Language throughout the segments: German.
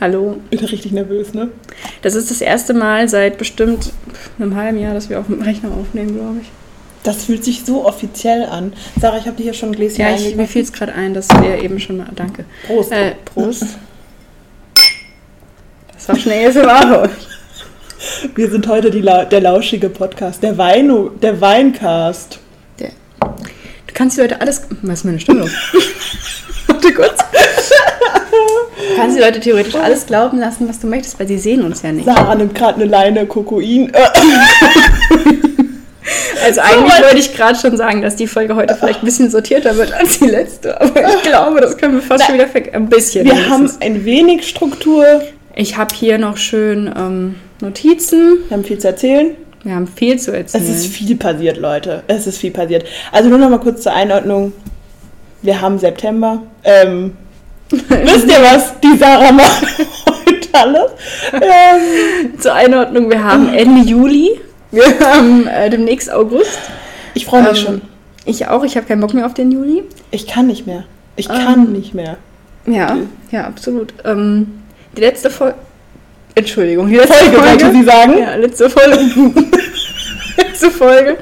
Hallo. Bin richtig nervös, ne? Das ist das erste Mal seit bestimmt einem halben Jahr, dass wir auf dem Rechner aufnehmen, glaube ich. Das fühlt sich so offiziell an. Sarah, ich habe dir hier schon ein Gläschen Ja, ich, mir fiel es gerade ein, dass wir eben schon mal. Danke. Prost. Äh, Prost. Das war schnell ASMR. Wir sind heute La der lauschige Podcast, der, Weino der Weincast. Der- Du kannst die Leute alles. Was ist meine Stimme los? Warte kurz. Du kannst die Leute theoretisch alles glauben lassen, was du möchtest, weil sie sehen uns ja nicht. Sarah nimmt gerade eine Leine Kokain. Äh, Also eigentlich wollte ich gerade schon sagen, dass die Folge heute vielleicht ein bisschen sortierter wird als die letzte. Aber ich glaube, das können wir fast schon wieder Ein bisschen. wir haben ein wenig Struktur. Ich habe hier noch schön ähm, Notizen. Wir haben viel zu erzählen. Wir haben viel zu erzählen. Es ist viel passiert, Leute. Es ist viel passiert. Also nur noch mal kurz zur Einordnung. Wir haben September. Ähm, wisst ihr was? Die Sarah macht heute alles. Ähm, Zur Einordnung, wir haben Ende Juli. Wir haben äh, demnächst August. ich freue mich Ähm, schon. Ich auch, ich habe keinen Bock mehr auf den Juli. Ich kann nicht mehr. Ich ähm, kann nicht mehr. Ja, ja, absolut. Ähm, die letzte Folge. Entschuldigung, die letzte Folge, wollte sie sagen. Ja, letzte Folge. letzte Folge.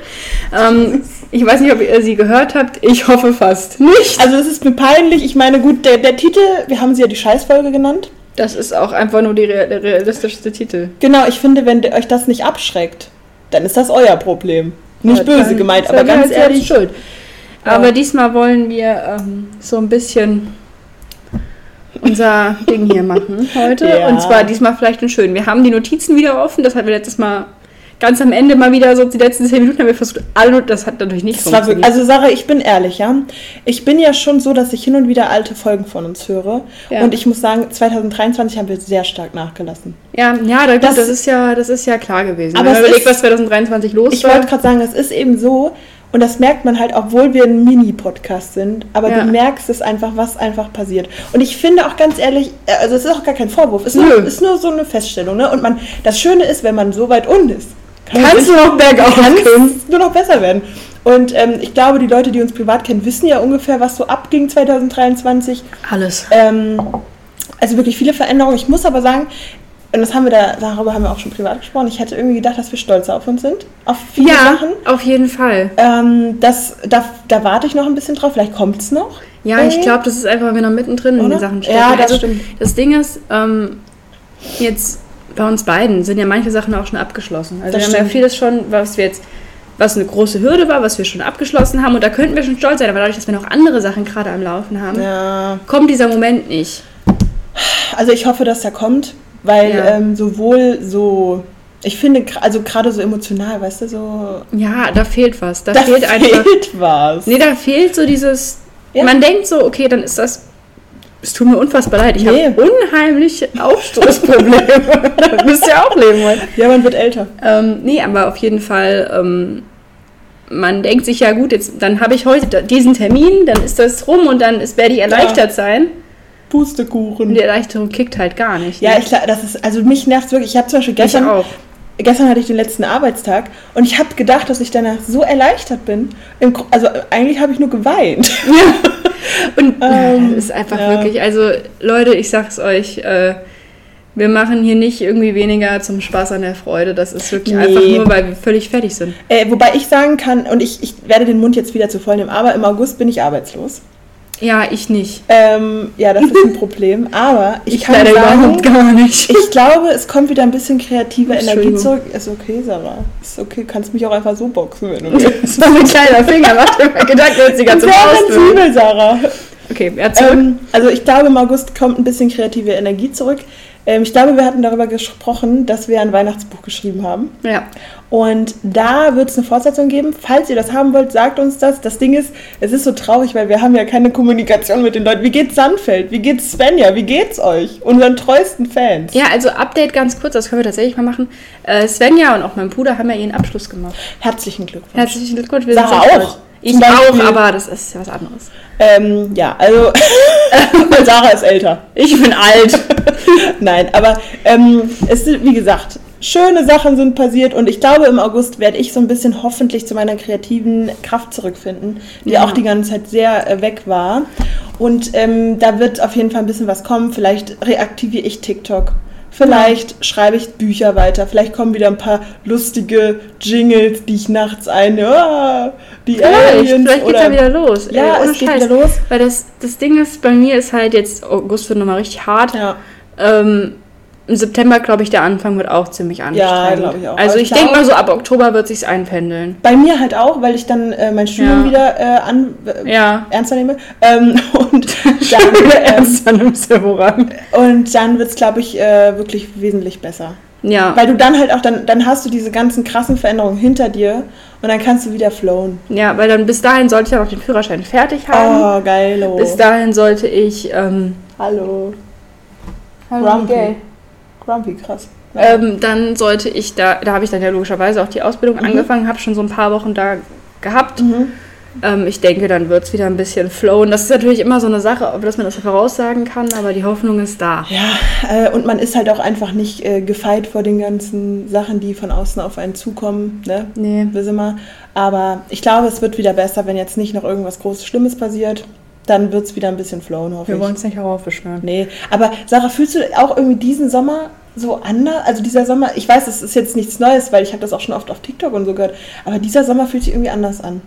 Ich weiß nicht, ob ihr sie gehört habt. Ich hoffe fast nicht. Also es ist mir peinlich. Ich meine, gut, der, der Titel, wir haben sie ja die Scheißfolge genannt. Das ist auch einfach nur der realistischste Titel. Genau, ich finde, wenn euch das nicht abschreckt, dann ist das euer Problem. Nicht Aber böse gemeint, aber ganz ehrlich. schuld. Ja. Aber diesmal wollen wir ähm, so ein bisschen unser Ding hier machen heute. Ja. Und zwar diesmal vielleicht ein schön. Wir haben die Notizen wieder offen. Das hatten wir letztes Mal ganz am Ende mal wieder so die letzten zehn Minuten haben wir versucht, alle das hat natürlich nicht Das wirklich, also Sarah, ich bin ehrlich, ja. Ich bin ja schon so, dass ich hin und wieder alte Folgen von uns höre. Ja. Und ich muss sagen, 2023 haben wir sehr stark nachgelassen. ja, ja, da, Das- das, ist ja, das ist ja klar gewesen. Aber Wenn man überlegt, ist- was 2023 los Ich war. wollte gerade sagen, es ist eben so, und das merkt man halt, obwohl wir ein Mini-Podcast sind, aber Ja. du merkst es einfach, was einfach passiert. Und ich finde auch ganz ehrlich, äh, also es ist auch gar kein Vorwurf, es ist, nur, ist nur so eine Feststellung. Ne? Und man, das Schöne ist, wenn man so weit unten ist, Kannst du noch bergauf kann können. nur noch besser werden. Und ähm, ich glaube, die Leute, die uns privat kennen, wissen ja ungefähr, was so abging 2023. Alles. Ähm, also wirklich viele Veränderungen. Ich muss aber sagen, und das haben wir da, darüber haben wir auch schon privat gesprochen, ich hätte irgendwie gedacht, dass wir stolzer auf uns sind. Auf viele Ja, Sachen. auf jeden Fall. Ähm, das, da, da warte ich noch ein bisschen drauf. Vielleicht kommt es noch. Ja, ich glaube, das ist einfach, wenn wir noch mittendrin in Oder? den Sachen stecken. Ja, das also, stimmt. Das Ding ist, ähm, jetzt bei uns beiden sind ja manche Sachen auch schon abgeschlossen. Also Das wir haben ja vieles schon, was wir jetzt, was eine große Hürde war, was wir schon abgeschlossen haben und da könnten wir schon stolz sein, aber dadurch, dass wir noch andere Sachen gerade am Laufen haben, Ja. kommt dieser Moment nicht. Also ich hoffe, dass er kommt, weil Ja. ähm, sowohl so, ich finde, also gerade so emotional, weißt du, so. Ja, da fehlt was. Da, Da fehlt einfach. fehlt was. Nee, da fehlt so dieses. Ja. Man denkt so, okay, dann ist das. Es tut mir unfassbar leid. Ich Nee. habe unheimliche Aufstoßprobleme. da müsst ihr auch leben wollen. Ja, man wird älter. Ähm, nee, aber auf jeden Fall, ähm, man denkt sich ja gut, jetzt dann habe ich heute diesen Termin, dann ist das rum und dann ist, werde ich erleichtert sein. Und Pustekuchen. die Erleichterung kickt halt gar nicht. Ja, ne? ich glaube, das ist, also mich nervt wirklich. Ich habe zum Beispiel ich gestern, auch. gestern hatte ich den letzten Arbeitstag und ich habe gedacht, dass ich danach so erleichtert bin. Also eigentlich habe ich nur geweint. Und Ähm, es ist einfach ja. wirklich, also Leute, ich sag's euch, äh, wir machen hier nicht irgendwie weniger zum Spaß an der Freude. Das ist wirklich Nee. einfach nur, weil wir völlig fertig sind. Äh, wobei ich sagen kann, und ich, ich werde den Mund jetzt wieder zu voll nehmen, aber im August bin ich arbeitslos. Ja, ich nicht. Ähm, ja, das ist ein Problem. Aber ich, Ich, kann leider sagen, überhaupt gar nicht. ich glaube, es kommt wieder ein bisschen kreative Energie zurück. Ist okay, Sarah. Ist okay, kannst mich auch einfach so boxen, wenn du willst. Das war ein kleiner Finger, macht mal Gedanken, ganze Sehr Faust. sensibel, Sarah. Okay, ja, zurück. Ähm, also ich glaube, im August kommt ein bisschen kreative Energie zurück. Ähm, ich glaube, wir hatten darüber gesprochen, dass wir ein Weihnachtsbuch geschrieben haben. ja. Und da wird es eine Fortsetzung geben. Falls ihr das haben wollt, sagt uns das. Das Ding ist, es ist so traurig, weil wir haben ja keine Kommunikation mit den Leuten. Wie geht's Sandfeld? Wie geht's Svenja? Wie geht's euch? Unseren treuesten Fans. ja, also Update ganz kurz, das können wir tatsächlich mal machen. Äh, Svenja und auch mein Bruder haben ja ihren Abschluss gemacht. Herzlichen Glückwunsch. Herzlichen Glückwunsch. Wir Sarah auch. stolz. Ich Beispiel. auch, aber das ist ja was anderes. Ähm, ja, also, weil Sarah ist älter. Ich bin alt. Nein, aber ähm, es ist, wie gesagt, schöne Sachen sind passiert und ich glaube, im August werde ich so ein bisschen hoffentlich zu meiner kreativen Kraft zurückfinden, die Ja. auch die ganze Zeit sehr äh, weg war. Und ähm, da wird auf jeden Fall ein bisschen was kommen. Vielleicht reaktiviere ich TikTok. Vielleicht schreibe ich Bücher weiter. Vielleicht kommen wieder ein paar lustige Jingles, die ich nachts ein. Ah, die Vielleicht, Aliens vielleicht geht's oder ja wieder los. Ja, Ey, ohne es geht Scheiß. wieder los. Weil das, das Ding ist, bei mir ist halt jetzt, August wird nochmal richtig hart. Ja. Ähm, Im September, glaube ich, der Anfang wird auch ziemlich anstrengend. glaub ich auch. Also Aber ich denke mal so, ab Oktober wird sich's einpendeln. Bei mir halt auch, weil ich dann äh, mein Studium Ja. wieder äh, an, äh, Ja. ernster nehme. Ähm, und dann, ähm, Ernst, dann nimmst du voran. und dann wird es, glaube ich, äh, wirklich wesentlich besser. Ja. Weil du dann halt auch, dann, dann hast du diese ganzen krassen Veränderungen hinter dir und dann kannst du wieder flowen. Ja, weil dann bis dahin sollte ich ja noch den Führerschein fertig haben. Oh, geil. Bis dahin sollte ich. Ähm, Hallo. Hallo, Grumpy. Grumpy, krass. Ähm, dann sollte ich da, da habe ich dann ja logischerweise auch die Ausbildung angefangen, habe schon so ein paar Wochen da gehabt. Mhm. Ähm, ich denke, dann wird es wieder ein bisschen flowen. Das ist natürlich immer so eine Sache, ob dass man das voraussagen kann, aber die Hoffnung ist da. Ja, äh, und man ist halt auch einfach nicht äh, gefeit vor den ganzen Sachen, die von außen auf einen zukommen. Ne? Nee. Wissen wir. Aber ich glaube, es wird wieder besser, wenn jetzt nicht noch irgendwas Großes Schlimmes passiert. Dann wird es wieder ein bisschen flowen, hoffe Wir ich. wollen es nicht heraufbeschwören. Nee, aber Sarah, fühlst du auch irgendwie diesen Sommer so anders? Also dieser Sommer, ich weiß, es ist jetzt nichts Neues, weil ich habe das auch schon oft auf TikTok und so gehört, aber dieser Sommer fühlt sich irgendwie anders an.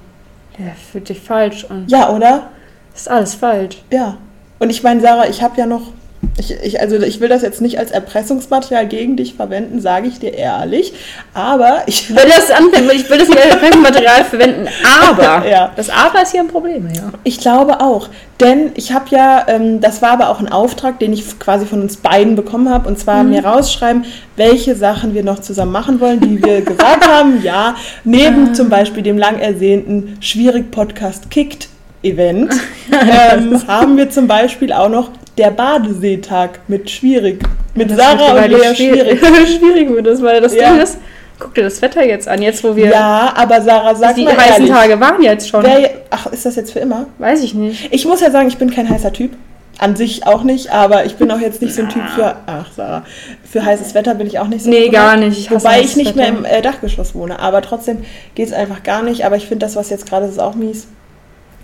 Der fühlt sich falsch an. Ja, oder? Ist alles falsch. Ja. Und ich meine, Sarah, ich habe ja noch, ich, ich, also ich will das jetzt nicht als Erpressungsmaterial gegen dich verwenden, sage ich dir ehrlich, aber ich... Will das, an, ich will das nicht als Material verwenden, aber Ja. das Aber ist hier ein Problem, ja. Ich glaube auch, denn ich habe ja, ähm, das war aber auch ein Auftrag, den ich quasi von uns beiden bekommen habe, und zwar mir rausschreiben, welche Sachen wir noch zusammen machen wollen, die wir gesagt haben. Ja, neben zum Beispiel dem lang ersehnten Schwierig Podcast Kickt Event ähm, haben wir zum Beispiel auch noch der Badeseetag mit Schwierig, mit Sarah und Lea Schwierig. schwierig wird das, weil das Ja. Ding ist, guck dir das Wetter jetzt an, jetzt wo wir Ja, aber Sarah, sag die mal heißen ehrlich, Tage waren jetzt schon. wer, ach, ist das jetzt für immer? Weiß ich nicht. Ich muss ja sagen, ich bin kein heißer Typ. An sich auch nicht, aber ich bin auch jetzt nicht so ein Typ für, ach Sarah, für heißes Wetter bin ich auch nicht so. Nee, gar nicht. Ich Wobei ich nicht mehr Wetter. im äh, Dachgeschoss wohne, aber trotzdem geht es einfach gar nicht. Aber ich finde das, was jetzt gerade ist, auch mies.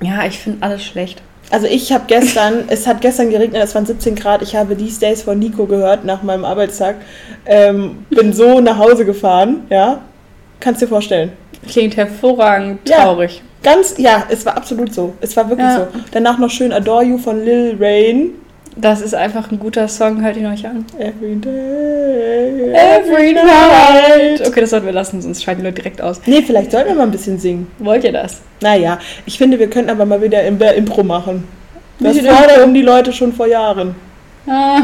Ja, ich finde alles schlecht. Also ich habe gestern, es hat gestern geregnet, es waren 17 Grad. Ich habe These Days von Nico gehört nach meinem Arbeitstag. Ähm, bin so nach Hause gefahren, ja. Kannst dir vorstellen. Klingt hervorragend Ja. traurig. Ganz, ja, es war absolut so. Es war wirklich Ja. so. Danach noch schön Adore You von Lil Rain. Das ist einfach ein guter Song, hört ihn euch an. Every day. Every night. Okay, das sollten wir lassen, sonst schalten die Leute direkt aus. Nee, vielleicht sollten wir mal ein bisschen singen. Wollt ihr das? Naja, ich finde, wir könnten aber mal wieder im Impro machen. Das fordern die Leute schon vor Jahren. Ah,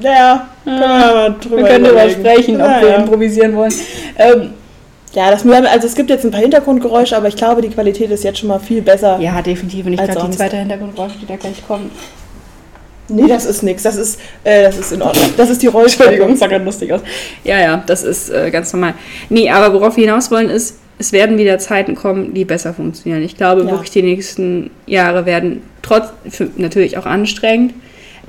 Ja, können wir mal drüber wir können darüber sprechen, ob Ja, wir improvisieren wollen. Ähm, Ja, das, also es gibt jetzt ein paar Hintergrundgeräusche, aber ich glaube, die Qualität ist jetzt schon mal viel besser. ja, definitiv. Und ich Als glaube, die zweite Hintergrundgeräusche, die da gleich kommt. Nee, das ist nix. Das ist, äh, das ist in Ordnung. Das ist die Entschuldigung, Rollstrecke. sah gerade lustig aus. Ja, ja, das ist äh, ganz normal. Nee, aber worauf wir hinaus wollen ist, es werden wieder Zeiten kommen, die besser funktionieren. Ich glaube Ja. wirklich, die nächsten Jahre werden trotz, für, natürlich auch anstrengend,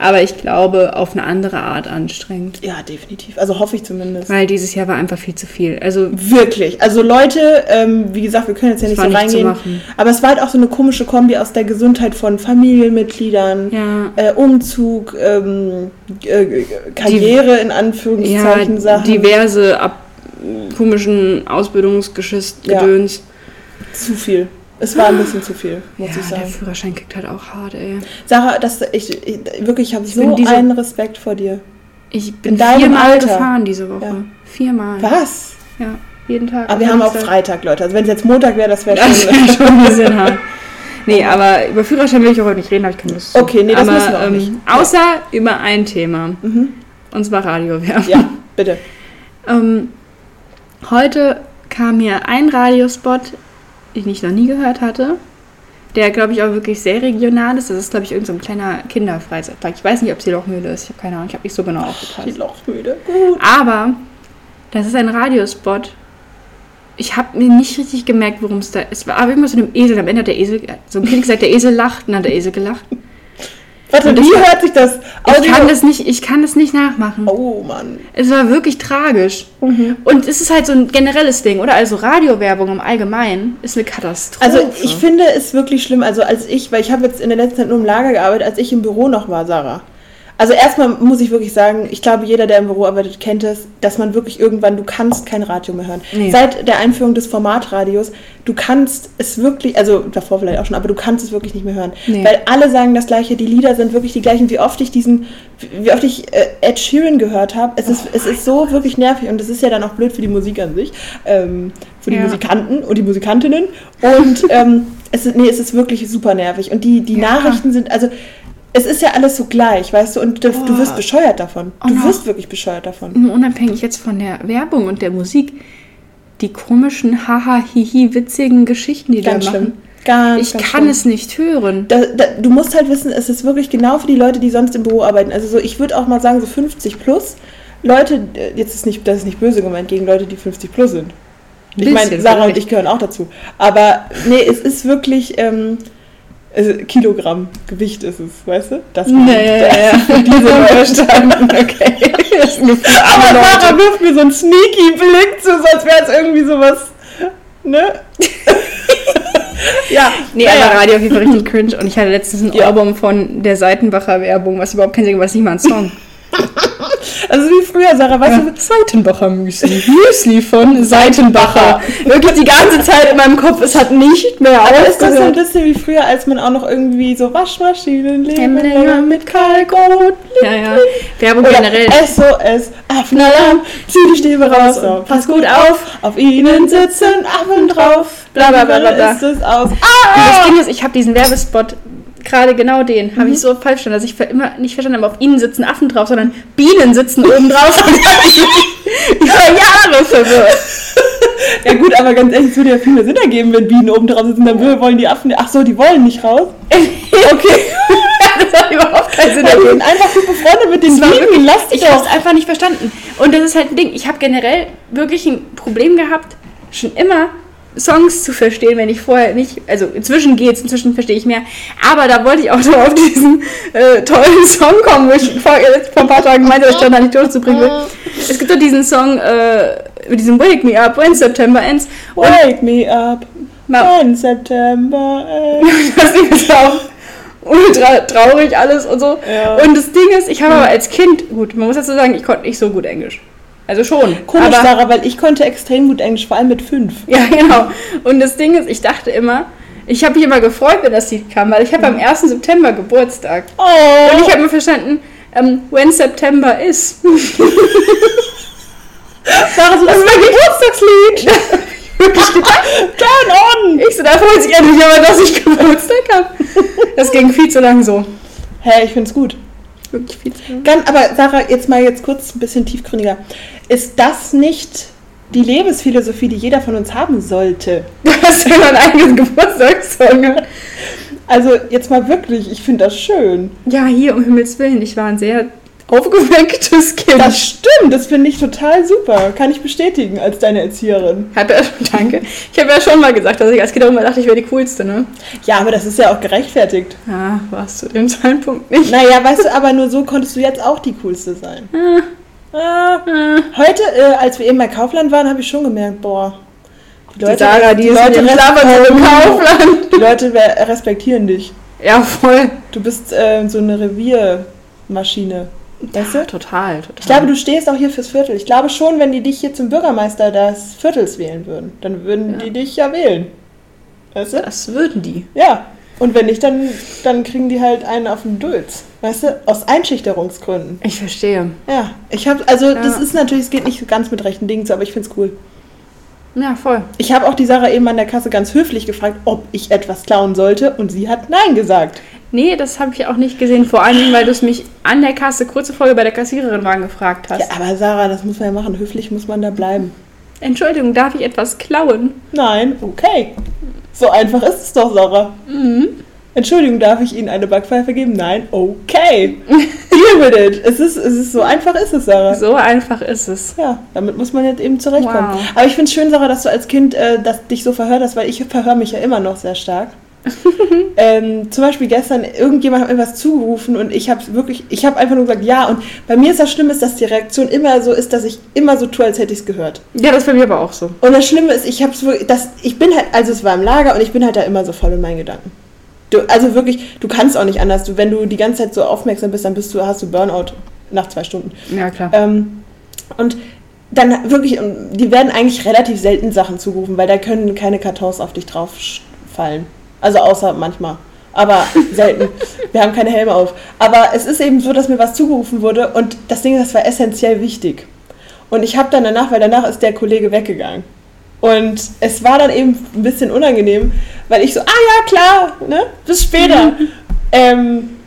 aber ich glaube auf eine andere Art anstrengend. Ja, definitiv. Also hoffe ich zumindest. Weil dieses Jahr war einfach viel zu viel. Also Wirklich. Also Leute, ähm, wie gesagt, wir können jetzt ja nicht so reingehen. Aber es war halt auch so eine komische Kombi aus der Gesundheit von Familienmitgliedern, ja, äh, Umzug, ähm, äh, Karriere in Anführungszeichen ja Sachen. diverse ab, komischen Ausbildungsgeschiss, Ja. Gedöns. Zu viel. Es war ein bisschen zu viel, muss Ja, ich der sagen. Führerschein kickt halt auch hart, ey. Sarah, das, ich, ich, wirklich, ich habe so diese- einen Respekt vor dir. Ich bin viermal gefahren diese Woche. Ja. Viermal. Was? Ja, jeden Tag. Aber wir haben auch. Freitag, Leute. Also wenn es jetzt Montag wäre, das wäre Das schon... wäre schon ein bisschen hart. Nee, aber über Führerschein will ich auch heute nicht reden, habe ich keine Lust. zu. Okay, nee, das aber, müssen wir auch ähm, nicht. Außer über ein Thema. Mhm. Und zwar Radiowerbung. Ja, bitte. Ähm, heute kam mir ein Radiospot, den ich noch nie gehört hatte, der, glaube ich, auch wirklich sehr regional ist. Das ist, glaube ich, irgendein so ein kleiner Kinderfreizeitpark. Ich weiß nicht, ob es die Lochmühle ist. Ich habe keine Ahnung. Ich habe nicht so genau Die aufgepasst. Lochmüde. Gut. Aber das ist ein Radiospot. Ich habe mir nicht richtig gemerkt, worum es da ist. Aber irgendwas mit einem Esel. Am Ende hat der Esel, so ein Kind gesagt, der Esel lacht und dann hat der Esel gelacht. Warte, wie hört sich das Ich kann das nicht, ich kann das nicht nachmachen. Oh Mann. Es war wirklich tragisch. Mhm. Und es ist halt so ein generelles Ding, oder? Also Radiowerbung im Allgemeinen ist eine Katastrophe. Also ich finde es wirklich schlimm. Also als ich, weil ich habe jetzt in der letzten Zeit nur im Lager gearbeitet, als ich im Büro noch war, Sarah. Also erstmal muss ich wirklich sagen, ich glaube, jeder, der im Büro arbeitet, kennt es, dass man wirklich irgendwann, du kannst kein Radio mehr hören. Nee. Seit der Einführung des Formatradios, du kannst es wirklich, also davor vielleicht auch schon, aber du kannst es wirklich nicht mehr hören. Nee. Weil alle sagen das Gleiche, die Lieder sind wirklich die gleichen. Wie oft ich diesen, wie oft ich äh, Ed Sheeran gehört habe, es ist, es ist so wirklich nervig und das ist ja dann auch blöd für die Musik an sich, ähm, für die Ja. Musikanten und die Musikantinnen. Und ähm, es ist, nee, es ist wirklich super nervig. Und die, die Ja. Nachrichten sind, also es ist ja alles so gleich, weißt du, und du, du wirst bescheuert davon. Oh Du no. wirst wirklich bescheuert davon. Nur unabhängig jetzt von der Werbung und der Musik, die komischen, haha, hihi, witzigen Geschichten, die Ganz da schlimm. machen. Ganz, Ich ganz kann schlimm. es nicht hören. Da, da, du musst halt wissen, es ist wirklich genau für die Leute, die sonst im Büro arbeiten. Also so, ich würde auch mal sagen, so 50 plus. Leute, äh, jetzt ist nicht, das ist nicht böse gemeint gegen Leute, die 50 plus sind. Ich meine, Sarah und ich gehören auch dazu. Aber nee, es ist wirklich ähm, also Kilogramm Gewicht ist es, weißt du? Das Nee, diese Leute. verstanden. Okay. Das ist ein Gefühl, Aber. Sarah wirft mir so einen sneaky Blick zu, als wäre es irgendwie sowas. Ne? ja, Nee, naja. aber Radio auf jeden Fall richtig cringe. Und ich hatte letztens ein Ja. Album von der Seitenbacher Werbung, was überhaupt keinen Sinn macht, was nicht mal ein Song. Also wie früher, Sarah, weißt du, Seitenbacher Müsli. Müsli von Seitenbacher. Wirklich die ganze Zeit in meinem Kopf, es hat nicht mehr Aber ist das so ein aufgehört. bisschen wie früher, als man auch noch irgendwie so Waschmaschinen leben länger mit Kalkot? Ja, ja. Werbung Oder generell. SOS, Affenalarm, zieh die Stäbe raus und pass gut auf. Auf ihnen sitzen Affen drauf. Bla, bla, bla, bla, Dann bla. ist es aus. Und Ah! das Ding ist, ich habe diesen Werbespot, gerade genau den, habe ich so falsch verstanden, dass ich immer nicht verstanden habe, auf ihnen sitzen Affen drauf, sondern Bienen sitzen oben drauf. Und ich über Jahre verwirrt. Ja gut, aber ganz ehrlich, es würde ja viel mehr Sinn ergeben, wenn Bienen oben drauf sitzen. Dann wollen die Affen... Ach so, die wollen nicht raus? Okay. das hat überhaupt keinen Sinn ergeben. sind einfach gut befreundet mit den Bienen. Lass dich ich habe es einfach nicht verstanden. Und das ist halt ein Ding. Ich habe generell wirklich ein Problem gehabt, schon immer Songs zu verstehen, wenn ich vorher nicht, also inzwischen geht's, inzwischen verstehe ich mehr. Aber da wollte ich auch noch auf diesen äh, tollen Song kommen, wo ich vor, äh, vor ein paar Tagen meinte, dass ich dann da nicht durchzubringen will. Es gibt doch diesen Song äh, mit diesem Wake Me Up When September Ends. Wake me up when September ends. das Ding ist auch ultra traurig alles und so. Ja. Und das Ding ist, ich habe aber als Kind, gut, man muss dazu sagen, ich konnte nicht so gut Englisch. Also schon. Komisch, aber, Sarah, weil ich konnte extrem gut Englisch, vor allem mit fünf. Ja, genau. Und das Ding ist, ich dachte immer, ich habe mich immer gefreut, wenn das Lied kam, weil ich habe am 1. September Geburtstag. Oh, Und ich habe mir verstanden, ähm, when September is. Sarah, so, das ist mein Geburtstagslied. Wirklich gedacht. Turn on. Ich so, da freut sich endlich aber, dass ich Geburtstag habe. Das ging viel zu lang so. Hä, ich find's gut. Wirklich viel zu lang. Ganz, aber Sarah, jetzt mal jetzt kurz ein bisschen tiefgründiger. Ist das nicht die Lebensphilosophie, die jeder von uns haben sollte? Du hast ja einen eigenen Geburtstagssong. Also jetzt mal wirklich, ich finde das schön. Ja, hier, um Himmels Willen, ich war ein sehr aufgewecktes Kind. Das stimmt, das finde ich total super. Kann ich bestätigen als deine Erzieherin. Hab ja, danke. Ich habe ja schon mal gesagt, dass ich als Kind auch immer dachte, ich wäre die Coolste, ne? Ja, aber das ist ja auch gerechtfertigt. Ja, war es zu dem Zeitpunkt nicht. Naja, weißt du, aber nur so konntest du jetzt auch die coolste sein. Ah. Heute, äh, als wir eben bei Kaufland waren, habe ich schon gemerkt, boah, die Die Sarah, die, die Leute, im Kaufland. die Leute re- respektieren dich. Ja, voll. Du bist äh, so eine Reviermaschine. Weißt du? total, total. Ich glaube, du stehst auch hier fürs Viertel. Ich glaube schon, wenn die dich hier zum Bürgermeister des Viertels wählen würden, dann würden Ja. die dich ja wählen. Weißt du? Das würden die. Ja. Und wenn nicht, dann, dann kriegen die halt einen auf den Dulz. Weißt du? Aus Einschüchterungsgründen. Ich verstehe. Ja. Ich habe, also Ja. das ist natürlich, es geht nicht ganz mit rechten Dingen zu, aber ich finde es cool. Ja, voll. Ich habe auch die Sarah eben an der Kasse ganz höflich gefragt, ob ich etwas klauen sollte und sie hat Nein gesagt. Nee, das habe ich auch nicht gesehen. Vor allen Dingen, weil du es mich an der Kasse kurze Folge bei der Kassiererin waren gefragt hast. Ja, aber Sarah, das muss man ja machen. Höflich muss man da bleiben. Entschuldigung, darf ich etwas klauen? Nein, okay. So einfach ist es doch, Sarah. Entschuldigung, darf ich Ihnen eine Backpfeife geben? Nein, okay. Deal with it. Es ist, es ist so einfach ist es, Sarah. So einfach ist es. Ja, damit muss man jetzt eben zurechtkommen. Wow. Aber ich finde es schön, Sarah, dass du als Kind äh, das, dich so verhört hast, weil ich verhöre mich ja immer noch sehr stark. ähm, zum Beispiel gestern, irgendjemand hat mir was zugerufen und ich habe wirklich, ich habe einfach nur gesagt, ja. Und bei mir ist das Schlimme, dass die Reaktion immer so ist, dass ich immer so tue, als hätte ich es gehört. Ja, das ist bei mir aber auch so. Und das Schlimme ist, ich habe das, ich bin halt, also es war im Lager und ich bin halt da immer so voll in meinen Gedanken. Du, also wirklich, du kannst auch nicht anders. Du, wenn du die ganze Zeit so aufmerksam bist, dann bist du, hast du Burnout nach zwei Stunden. Ja, klar. Ähm, und dann wirklich, die werden eigentlich relativ selten Sachen zugerufen, weil da können keine Kartons auf dich drauf fallen. Also außer manchmal. Aber selten. Wir haben keine Helme auf. Aber es ist eben so, dass mir was zugerufen wurde und das Ding, das war essentiell wichtig. Und ich habe dann danach, weil danach ist der Kollege weggegangen. Und es war dann eben ein bisschen unangenehm, weil ich so, ah ja, klar, ne, bis später. ähm,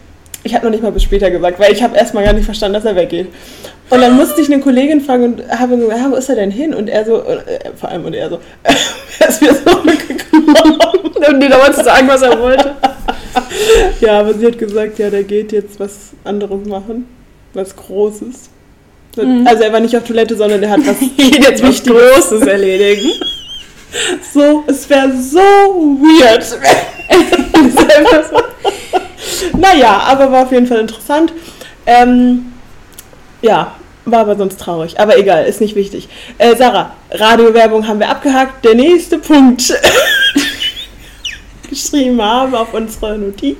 ich habe noch nicht mal bis später gesagt, weil ich habe erstmal gar nicht verstanden, dass er weggeht. Und dann musste ich eine Kollegin fragen und habe gesagt, ja, wo ist er denn hin? Und er so, äh, vor allem und er so, er ist mir zurückgekommen. und dir damals zu sagen, was er wollte. ja, aber sie hat gesagt, ja, der geht jetzt was anderes machen, was Großes. Mhm. Also er war nicht auf Toilette, sondern er hat was jetzt was Großes erledigen. So, es wäre so weird. so. naja, aber war auf jeden Fall interessant. Ähm, ja, war aber sonst traurig. Aber egal, ist nicht wichtig. Äh, Sarah, Radiowerbung haben wir abgehakt. Der nächste Punkt geschrieben haben auf unserer Notiz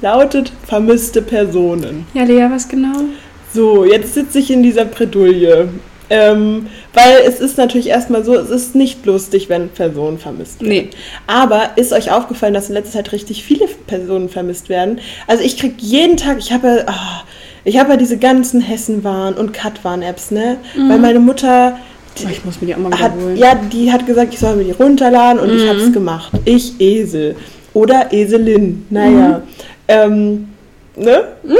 lautet vermisste Personen. Ja, Lea, was genau? So, jetzt sitze ich in dieser Bredouille. Ähm, weil es ist natürlich erstmal so, es ist nicht lustig, wenn Personen vermisst werden. Nee. Aber ist euch aufgefallen, dass in letzter Zeit richtig viele Personen vermisst werden? Also ich kriege jeden Tag, ich habe, oh, ich habe ja diese ganzen Hessenwarn und Katwarn-Apps, ne? Mhm. Weil meine Mutter. Die, oh, ich muss mir die auch mal hat, Ja, die hat gesagt, ich soll mir die runterladen und mhm. ich habe es gemacht. Ich Esel. Oder Eselin. Naja. Mhm. Ähm, ne? Mhm.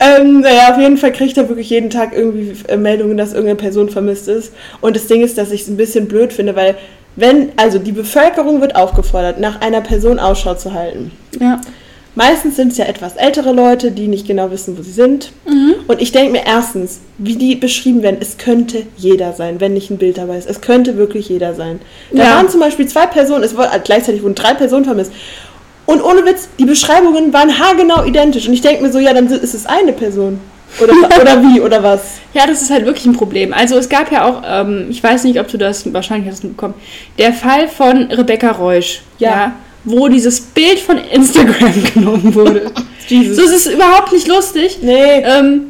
ähm, naja, auf jeden Fall kriegt er wirklich jeden Tag irgendwie äh, Meldungen, dass irgendeine Person vermisst ist. Und das Ding ist, dass ich es ein bisschen blöd finde, weil wenn, also die Bevölkerung wird aufgefordert, nach einer Person Ausschau zu halten. Ja. Meistens sind es ja etwas ältere Leute, die nicht genau wissen, wo sie sind. Mhm. Und ich denke mir erstens, wie die beschrieben werden, es könnte jeder sein, wenn nicht ein Bild dabei ist. Es könnte wirklich jeder sein. Da ja. waren zum Beispiel zwei Personen, es war, gleichzeitig wurden drei Personen vermisst. Und ohne Witz, die Beschreibungen waren haargenau identisch. Und ich denke mir so, ja, dann ist es eine Person. Oder, oder wie, oder was? Ja, das ist halt wirklich ein Problem. Also es gab ja auch, ähm, ich weiß nicht, ob du das, wahrscheinlich hast du mitbekommen, der Fall von Rebecca Reusch. ja? ja wo dieses Bild von Instagram genommen wurde. Jesus. So ist es überhaupt nicht lustig. Nee. Ähm,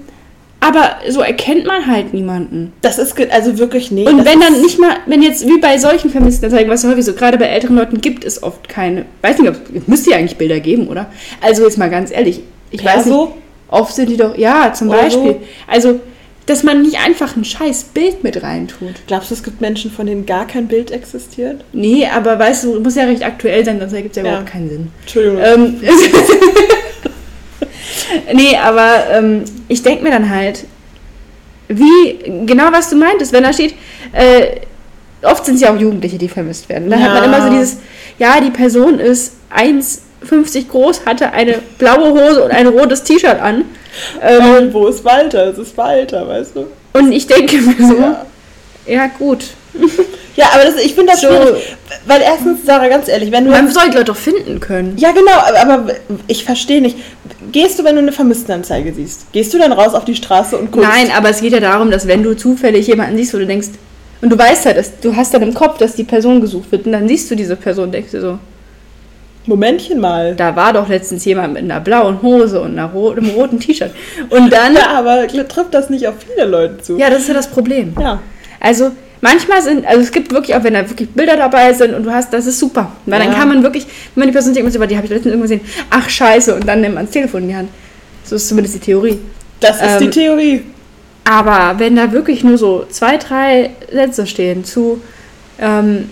aber so erkennt man halt niemanden. Das ist also wirklich nicht. Und wenn dann nicht mal, wenn jetzt wie bei solchen vermissten Anzeigen, was häufig so gerade bei älteren Leuten gibt es oft keine. Weiß nicht, ob es müsste ja eigentlich Bilder geben, oder? Also jetzt mal ganz ehrlich, ich Perso? weiß nicht. Oft sind die doch, ja, zum oder Beispiel. So? Also dass man nicht einfach ein scheiß Bild mit reintut. Glaubst du, es gibt Menschen, von denen gar kein Bild existiert? Nee, aber weißt du, muss ja recht aktuell sein, sonst ergibt es ja, ja, überhaupt keinen Sinn. Entschuldigung. Ähm, nee, aber ähm, ich denke mir dann halt, wie, genau was du meintest, wenn da steht, äh, oft sind es ja auch Jugendliche, die vermisst werden. Da ja. hat man immer so dieses, ja, die Person ist 1,50 groß, hatte eine blaue Hose und ein rotes T-Shirt an ähm, wo ist Walter? Es ist Walter, weißt du? Und ich denke mir so, ja, ja gut. Ja, aber das, ich finde das so, schwierig. Weil erstens, Sarah, ganz ehrlich, wenn du. Man soll die Leute doch finden können. Ja, genau, aber, aber ich verstehe nicht. Gehst du, wenn du eine Vermisstenanzeige siehst, gehst du dann raus auf die Straße und guckst? Nein, aber es geht ja darum, dass wenn du zufällig jemanden siehst, wo du denkst, und du weißt halt, dass, du hast dann im Kopf, dass die Person gesucht wird, und dann siehst du diese Person und denkst dir so, Momentchen mal. Da war doch letztens jemand mit einer blauen Hose und einer ro einem roten T-Shirt. Und dann. Ja, aber trifft das nicht auf viele Leute zu. Ja, das ist ja das Problem. Ja. Also, manchmal sind, also es gibt wirklich, auch wenn da wirklich Bilder dabei sind und du hast, das ist super. Weil ja. dann kann man wirklich, wenn man die Person denkt, die habe ich letztens irgendwo gesehen, ach scheiße, und dann nimmt man das Telefon in die Hand. So ist zumindest die Theorie. Das ist ähm, die Theorie. Aber wenn da wirklich nur so zwei, drei Sätze stehen zu, ähm,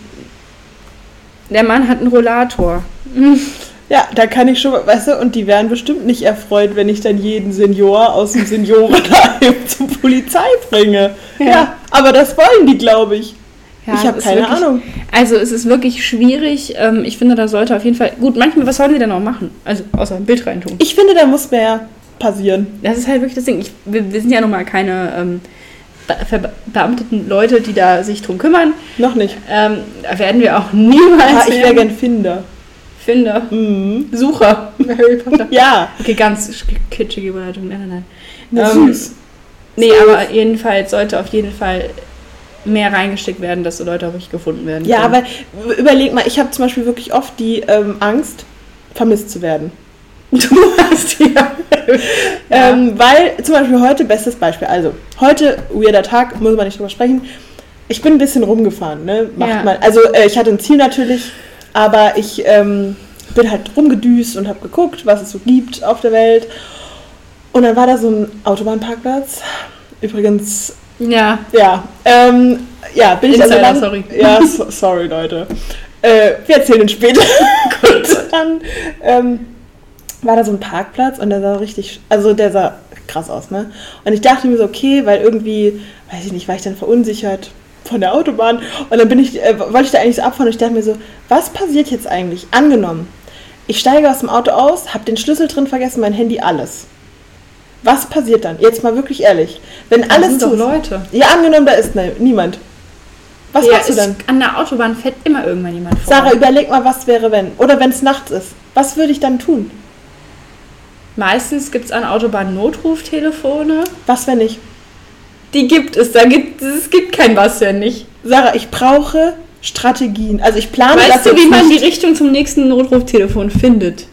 der Mann hat einen Rollator Ja, da kann ich schon, weißt du, und die wären bestimmt nicht erfreut, wenn ich dann jeden Senior aus dem Seniorenheim zur Polizei bringe. Ja. ja, aber das wollen die, glaube ich. Ja, ich habe keine wirklich, Ahnung. Also es ist wirklich schwierig. Ähm, ich finde, da sollte auf jeden Fall. Gut, manchmal, was sollen sie denn auch machen? Also außer ein Bild reintun. Ich finde, da muss mehr passieren. Das ist halt wirklich das Ding. Ich, wir, wir sind ja nun mal keine ähm, verbeamteten Leute, die da sich drum kümmern. Noch nicht. Ähm, werden wir auch niemals. Ja, ich wäre gern Finder. Finder. Mhm. Sucher. Harry Potter. Ja, Okay, ganz sch- kitschige Überleitung. Nein, nein, nein. Ähm, süß. nee, aber jedenfalls sollte auf jeden Fall mehr reingesteckt werden, dass so Leute auch wirklich gefunden werden. Ja, können. aber überleg mal, ich habe zum Beispiel wirklich oft die ähm, Angst, vermisst zu werden. Du hast ja. Ähm, weil zum Beispiel heute, bestes Beispiel, also heute, weirder Tag, muss man nicht drüber sprechen. Ich bin ein bisschen rumgefahren, ne? Macht Ja. man. Also äh, ich hatte ein Ziel natürlich, aber ich ähm, bin halt rumgedüst und habe geguckt, was es so gibt auf der Welt. Und dann war da so ein Autobahnparkplatz. Übrigens, ja. ja, ähm, ja, bin ich also Insider, lang, sorry. Ja, so, sorry Leute. Äh, wir erzählen uns später. Gut. Dann ähm, war da so ein Parkplatz und der sah richtig, also der sah krass aus, ne? Und ich dachte mir so, okay, weil irgendwie, weiß ich nicht, war ich dann verunsichert von der Autobahn und dann bin ich, äh, wollte ich da eigentlich so abfahren und ich dachte mir so, was passiert jetzt eigentlich? Angenommen, ich steige aus dem Auto aus, habe den Schlüssel drin vergessen, mein Handy, alles. Was passiert dann? Jetzt mal wirklich ehrlich. Wenn Das alles sind zu doch. Leute. Ja, angenommen, da ist ne, niemand. Was ja, machst du dann? An der Autobahn fährt immer irgendwann jemand vor. Sarah, überleg mal, was wäre, wenn. Oder wenn es nachts ist. Was würde ich dann tun? Meistens gibt es an Autobahnen Notruftelefone. Was, wenn nicht? Die gibt es. Da gibt, es gibt kein was ja nicht. Sarah, ich brauche Strategien. Also ich plane Weißt das du, wie man die. Richtung zum nächsten Notruftelefon findet?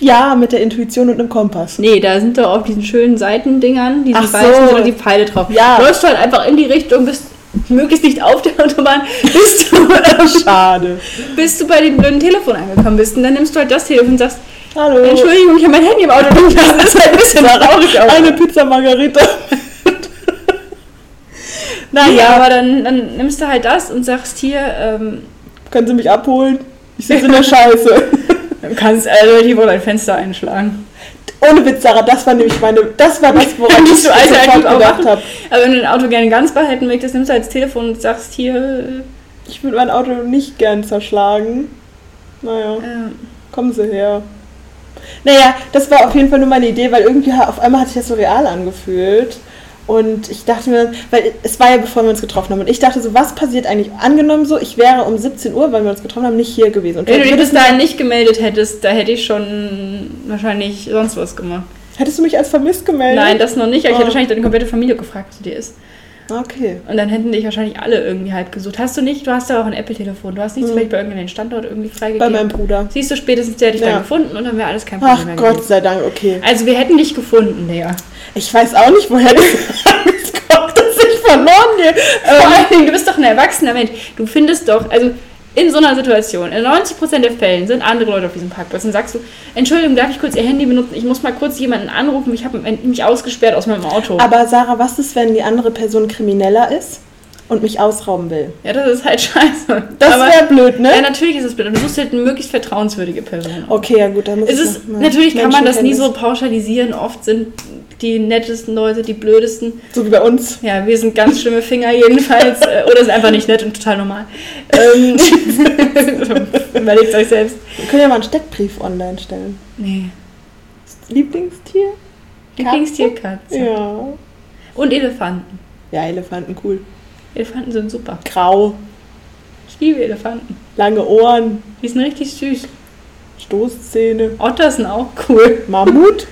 Ja, mit der Intuition und einem Kompass. Nee, da sind doch auf diesen schönen Seitendingern, diesen Ach so. weißen, sind doch die Pfeile drauf. Ja. Läufst halt einfach in die Richtung, bist möglichst nicht auf der Autobahn, bis du, Schade. bis du bei dem blöden Telefon angekommen bist. Und dann nimmst du halt das Telefon und sagst, Hallo. Entschuldigung, ich habe mein Handy im Auto liegen lassen. Das ist halt ein bisschen traurig auch. Eine Pizza Margarita. Naja, naja, aber dann, dann nimmst du halt das und sagst hier, ähm, können Sie mich abholen? Ich sitze in der Scheiße. du kannst also die wohl ein Fenster einschlagen. Ohne Witz, Sarah, das war nämlich meine. Das war das, woran ich so alternativ sofort gedacht habe. Aber wenn du dein Auto gerne ganz behalten möchtest, nimmst du halt das Telefon und sagst hier, Ich würde mein Auto nicht gern zerschlagen. Naja. äh, Kommen Sie her. Naja, das war auf jeden Fall nur meine Idee, weil irgendwie auf einmal hat sich das so real angefühlt. Und ich dachte mir, weil es war ja bevor wir uns getroffen haben. Und ich dachte so, was passiert eigentlich? Angenommen so, ich wäre um 17 Uhr, weil wir uns getroffen haben, nicht hier gewesen. Und wenn du dich bis dahin nicht gemeldet hättest, da hätte ich schon wahrscheinlich sonst was gemacht. hättest du mich als vermisst gemeldet? Nein, das noch nicht, aber ich Oh. hätte wahrscheinlich deine komplette Familie gefragt, was dir ist. Okay. Und dann hätten dich wahrscheinlich alle irgendwie halb gesucht. Hast du nicht? Du hast ja auch ein Apple-Telefon. Du hast nicht Mhm. zufällig bei irgendeinem Standort irgendwie Bei freigegeben. meinem Bruder. Siehst du, spätestens der hätte dich Ja. dann gefunden und dann wäre alles kein Problem Ach mehr Gott gewesen. sei Dank, okay. Also wir hätten dich gefunden, Lea. Ich weiß auch nicht, woher das kommt, dass ich verloren gehe. Vor Ähm, allen Dingen, du bist doch ein erwachsener Mensch. Du findest doch, also in so einer Situation, in 90% der Fällen sind andere Leute auf diesem Parkplatz und sagst du, Entschuldigung, darf ich kurz Ihr Handy benutzen? Ich muss mal kurz jemanden anrufen, ich habe mich ausgesperrt aus meinem Auto. aber Sarah, was ist, wenn die andere Person krimineller ist und mich ausrauben will? ja, das ist halt scheiße. Das wäre blöd, ne? Ja, natürlich ist es blöd. Du suchst halt eine möglichst vertrauenswürdige Person. Okay, ja gut, dann muss Es ich ist, natürlich kann man das nie so pauschalisieren. Oft sind die nettesten Leute die blödesten. So wie bei uns. Ja, wir sind ganz schlimme Finger jedenfalls. äh, oder sind einfach nicht nett und total normal. Ähm, Überlegt euch selbst. Wir können ja mal einen Steckbrief online stellen. Nee. Lieblingstier? Lieblingstier Katze. Ja. Und Elefanten. Ja, Elefanten, cool. Elefanten sind super. Grau, Ich liebe Elefanten. lange Ohren, Die sind richtig süß. Stoßzähne, Otter sind auch cool. Mammut.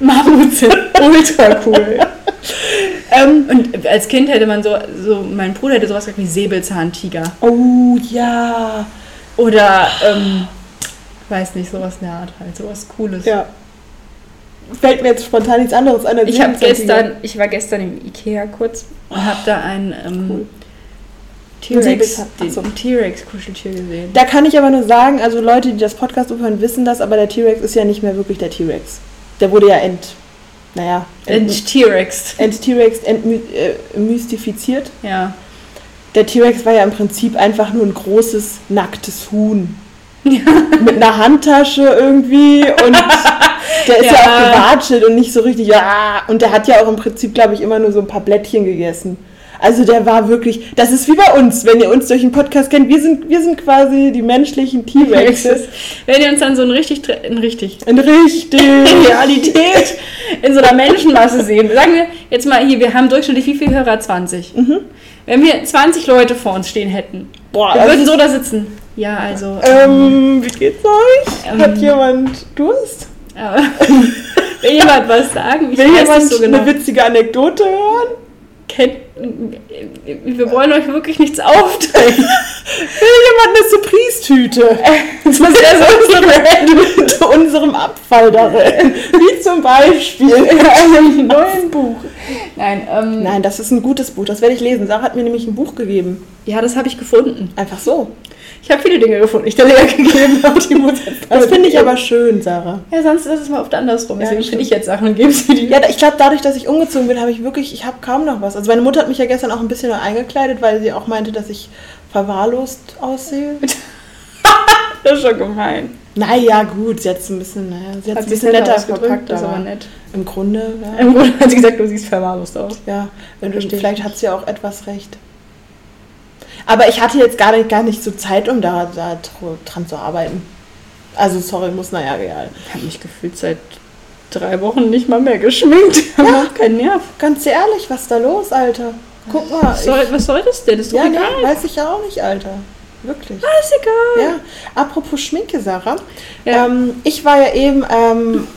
Mammuts sind ultra cool. ähm, Und als Kind hätte man so, so mein Bruder hätte sowas gesagt wie Säbelzahntiger. oh ja. Oder, ähm, weiß nicht, sowas in der Art halt, sowas Cooles. Ja. Fällt mir jetzt spontan nichts anderes an. als Ich habe Säbelzahntiger. gestern, ich war gestern im Ikea kurz und habe da ein ähm, Cool. T-Rex, so. den T-Rex-Kuscheltier gesehen. Da kann ich aber nur sagen, also Leute, die das Podcast hören, wissen das, aber der T-Rex ist ja nicht mehr wirklich der T-Rex. Der wurde ja ent... Naja, Ein T-Rex. ent-T-Rex entmystifiziert. Ja. Der T-Rex war ja im Prinzip einfach nur ein großes, nacktes Huhn. Mit einer Handtasche irgendwie und der ist ja, Ja. auch gewatschelt und nicht so richtig, ja. Und der hat ja auch im Prinzip, glaube ich, immer nur so ein paar Blättchen gegessen. Also der war wirklich, das ist wie bei uns, wenn ihr uns durch den Podcast kennt, wir sind, wir sind quasi die menschlichen T-Rexes. Wenn ihr uns dann so ein richtig, ein richtig In richtig. in Realität in so einer Menschenmasse sehen. Sagen wir jetzt mal hier, wir haben durchschnittlich wie viele Hörer? 20. Mhm. Wenn wir 20 Leute vor uns stehen hätten, Boah, wir also, würden so da sitzen. Ja, also. Ähm, wie geht's euch? Ähm. Hat jemand Durst? aber- will jemand was sagen? Ich Will weiß jemand so genau. eine witzige Anekdote hören? Kennt, wir wollen euch wirklich nichts aufdrängen. Will jemand eine Surprise-Tüte? Das ja so Mit unserem Abfall darin. Wie zum Beispiel in einem neuen Buch. Nein, ähm, Nein, das ist ein gutes Buch. Das werde ich lesen. Sarah hat mir nämlich ein Buch gegeben. ja, das habe ich gefunden. Einfach so. Ich habe viele Dinge gefunden, die ich der Lea gegeben habe. Die jetzt Das finde ich aber schön, Sarah. Ja, sonst ist es mal oft andersrum. Ja, Deswegen stimmt. finde ich jetzt Sachen und gebe sie dir. Ja, ich glaube, dadurch, dass ich umgezogen bin, habe ich wirklich, ich habe kaum noch was. Also meine Mutter hat mich ja gestern auch ein bisschen eingekleidet, weil sie auch meinte, dass ich verwahrlost aussehe. Das ist schon gemein. Naja, gut, sie hat es ein bisschen, naja, sie hat ein bisschen netter ausgedrückt, das ist aber nett. im Grunde, ja. Im Grunde hat sie gesagt, du siehst verwahrlost aus. ja und vielleicht hat sie auch etwas recht. Aber ich hatte jetzt gar nicht, gar nicht so Zeit, um da, da dr- dran zu arbeiten. Also, sorry, muss, naja, egal. Ich habe mich gefühlt seit drei Wochen nicht mal mehr geschminkt. Auch keinen Nerv. Ganz ehrlich, was ist da los, Alter? Guck mal. Was soll, ich, was soll das denn? Das ist doch ja, nee, egal. weiß ich ja auch nicht, Alter. Wirklich. ist egal. Ja, apropos Schminke, Sarah. Ja. Ähm, ich war ja eben ähm,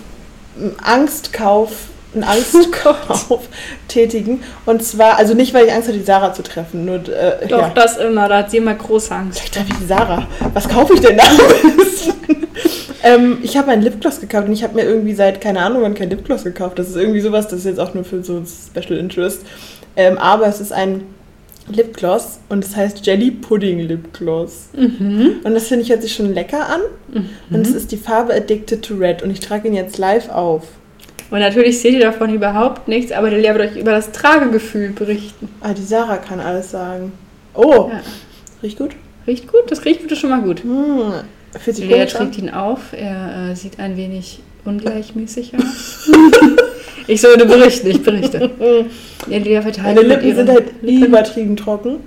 Angstkauf, einen Angstkauf tätigen. Und zwar, also nicht, weil ich Angst hatte, die Sarah zu treffen. Nur, äh, Doch, ja. das immer. Da hat sie immer große Angst. Ich treffe die Sarah. Was kaufe ich denn da? ähm, ich habe einen Lipgloss gekauft und ich habe mir irgendwie seit, keine Ahnung, wann kein Lipgloss gekauft. Das ist irgendwie sowas, das ist jetzt auch nur für so Special Interest. Ähm, aber es ist ein Lipgloss und es heißt Jelly Pudding Lipgloss. Mhm. Und das finde ich hört sich schon lecker an. Und es ist die Farbe Addicted to Red. Und ich trage ihn jetzt live auf. Und natürlich seht ihr davon überhaupt nichts, aber der Lea wird euch über das Tragegefühl berichten. Ah, die Sarah kann alles sagen. Oh, Ja. riecht gut. Riecht gut? Das riecht gut, ist schon mal gut. Hm. Fühlt sich Lea an. trägt ihn auf. Er äh, sieht ein wenig ungleichmäßig aus. ich sollte berichten, ich berichte. Ja, Lea verteilt Meine Lippen sind halt Lippen. übertrieben trocken.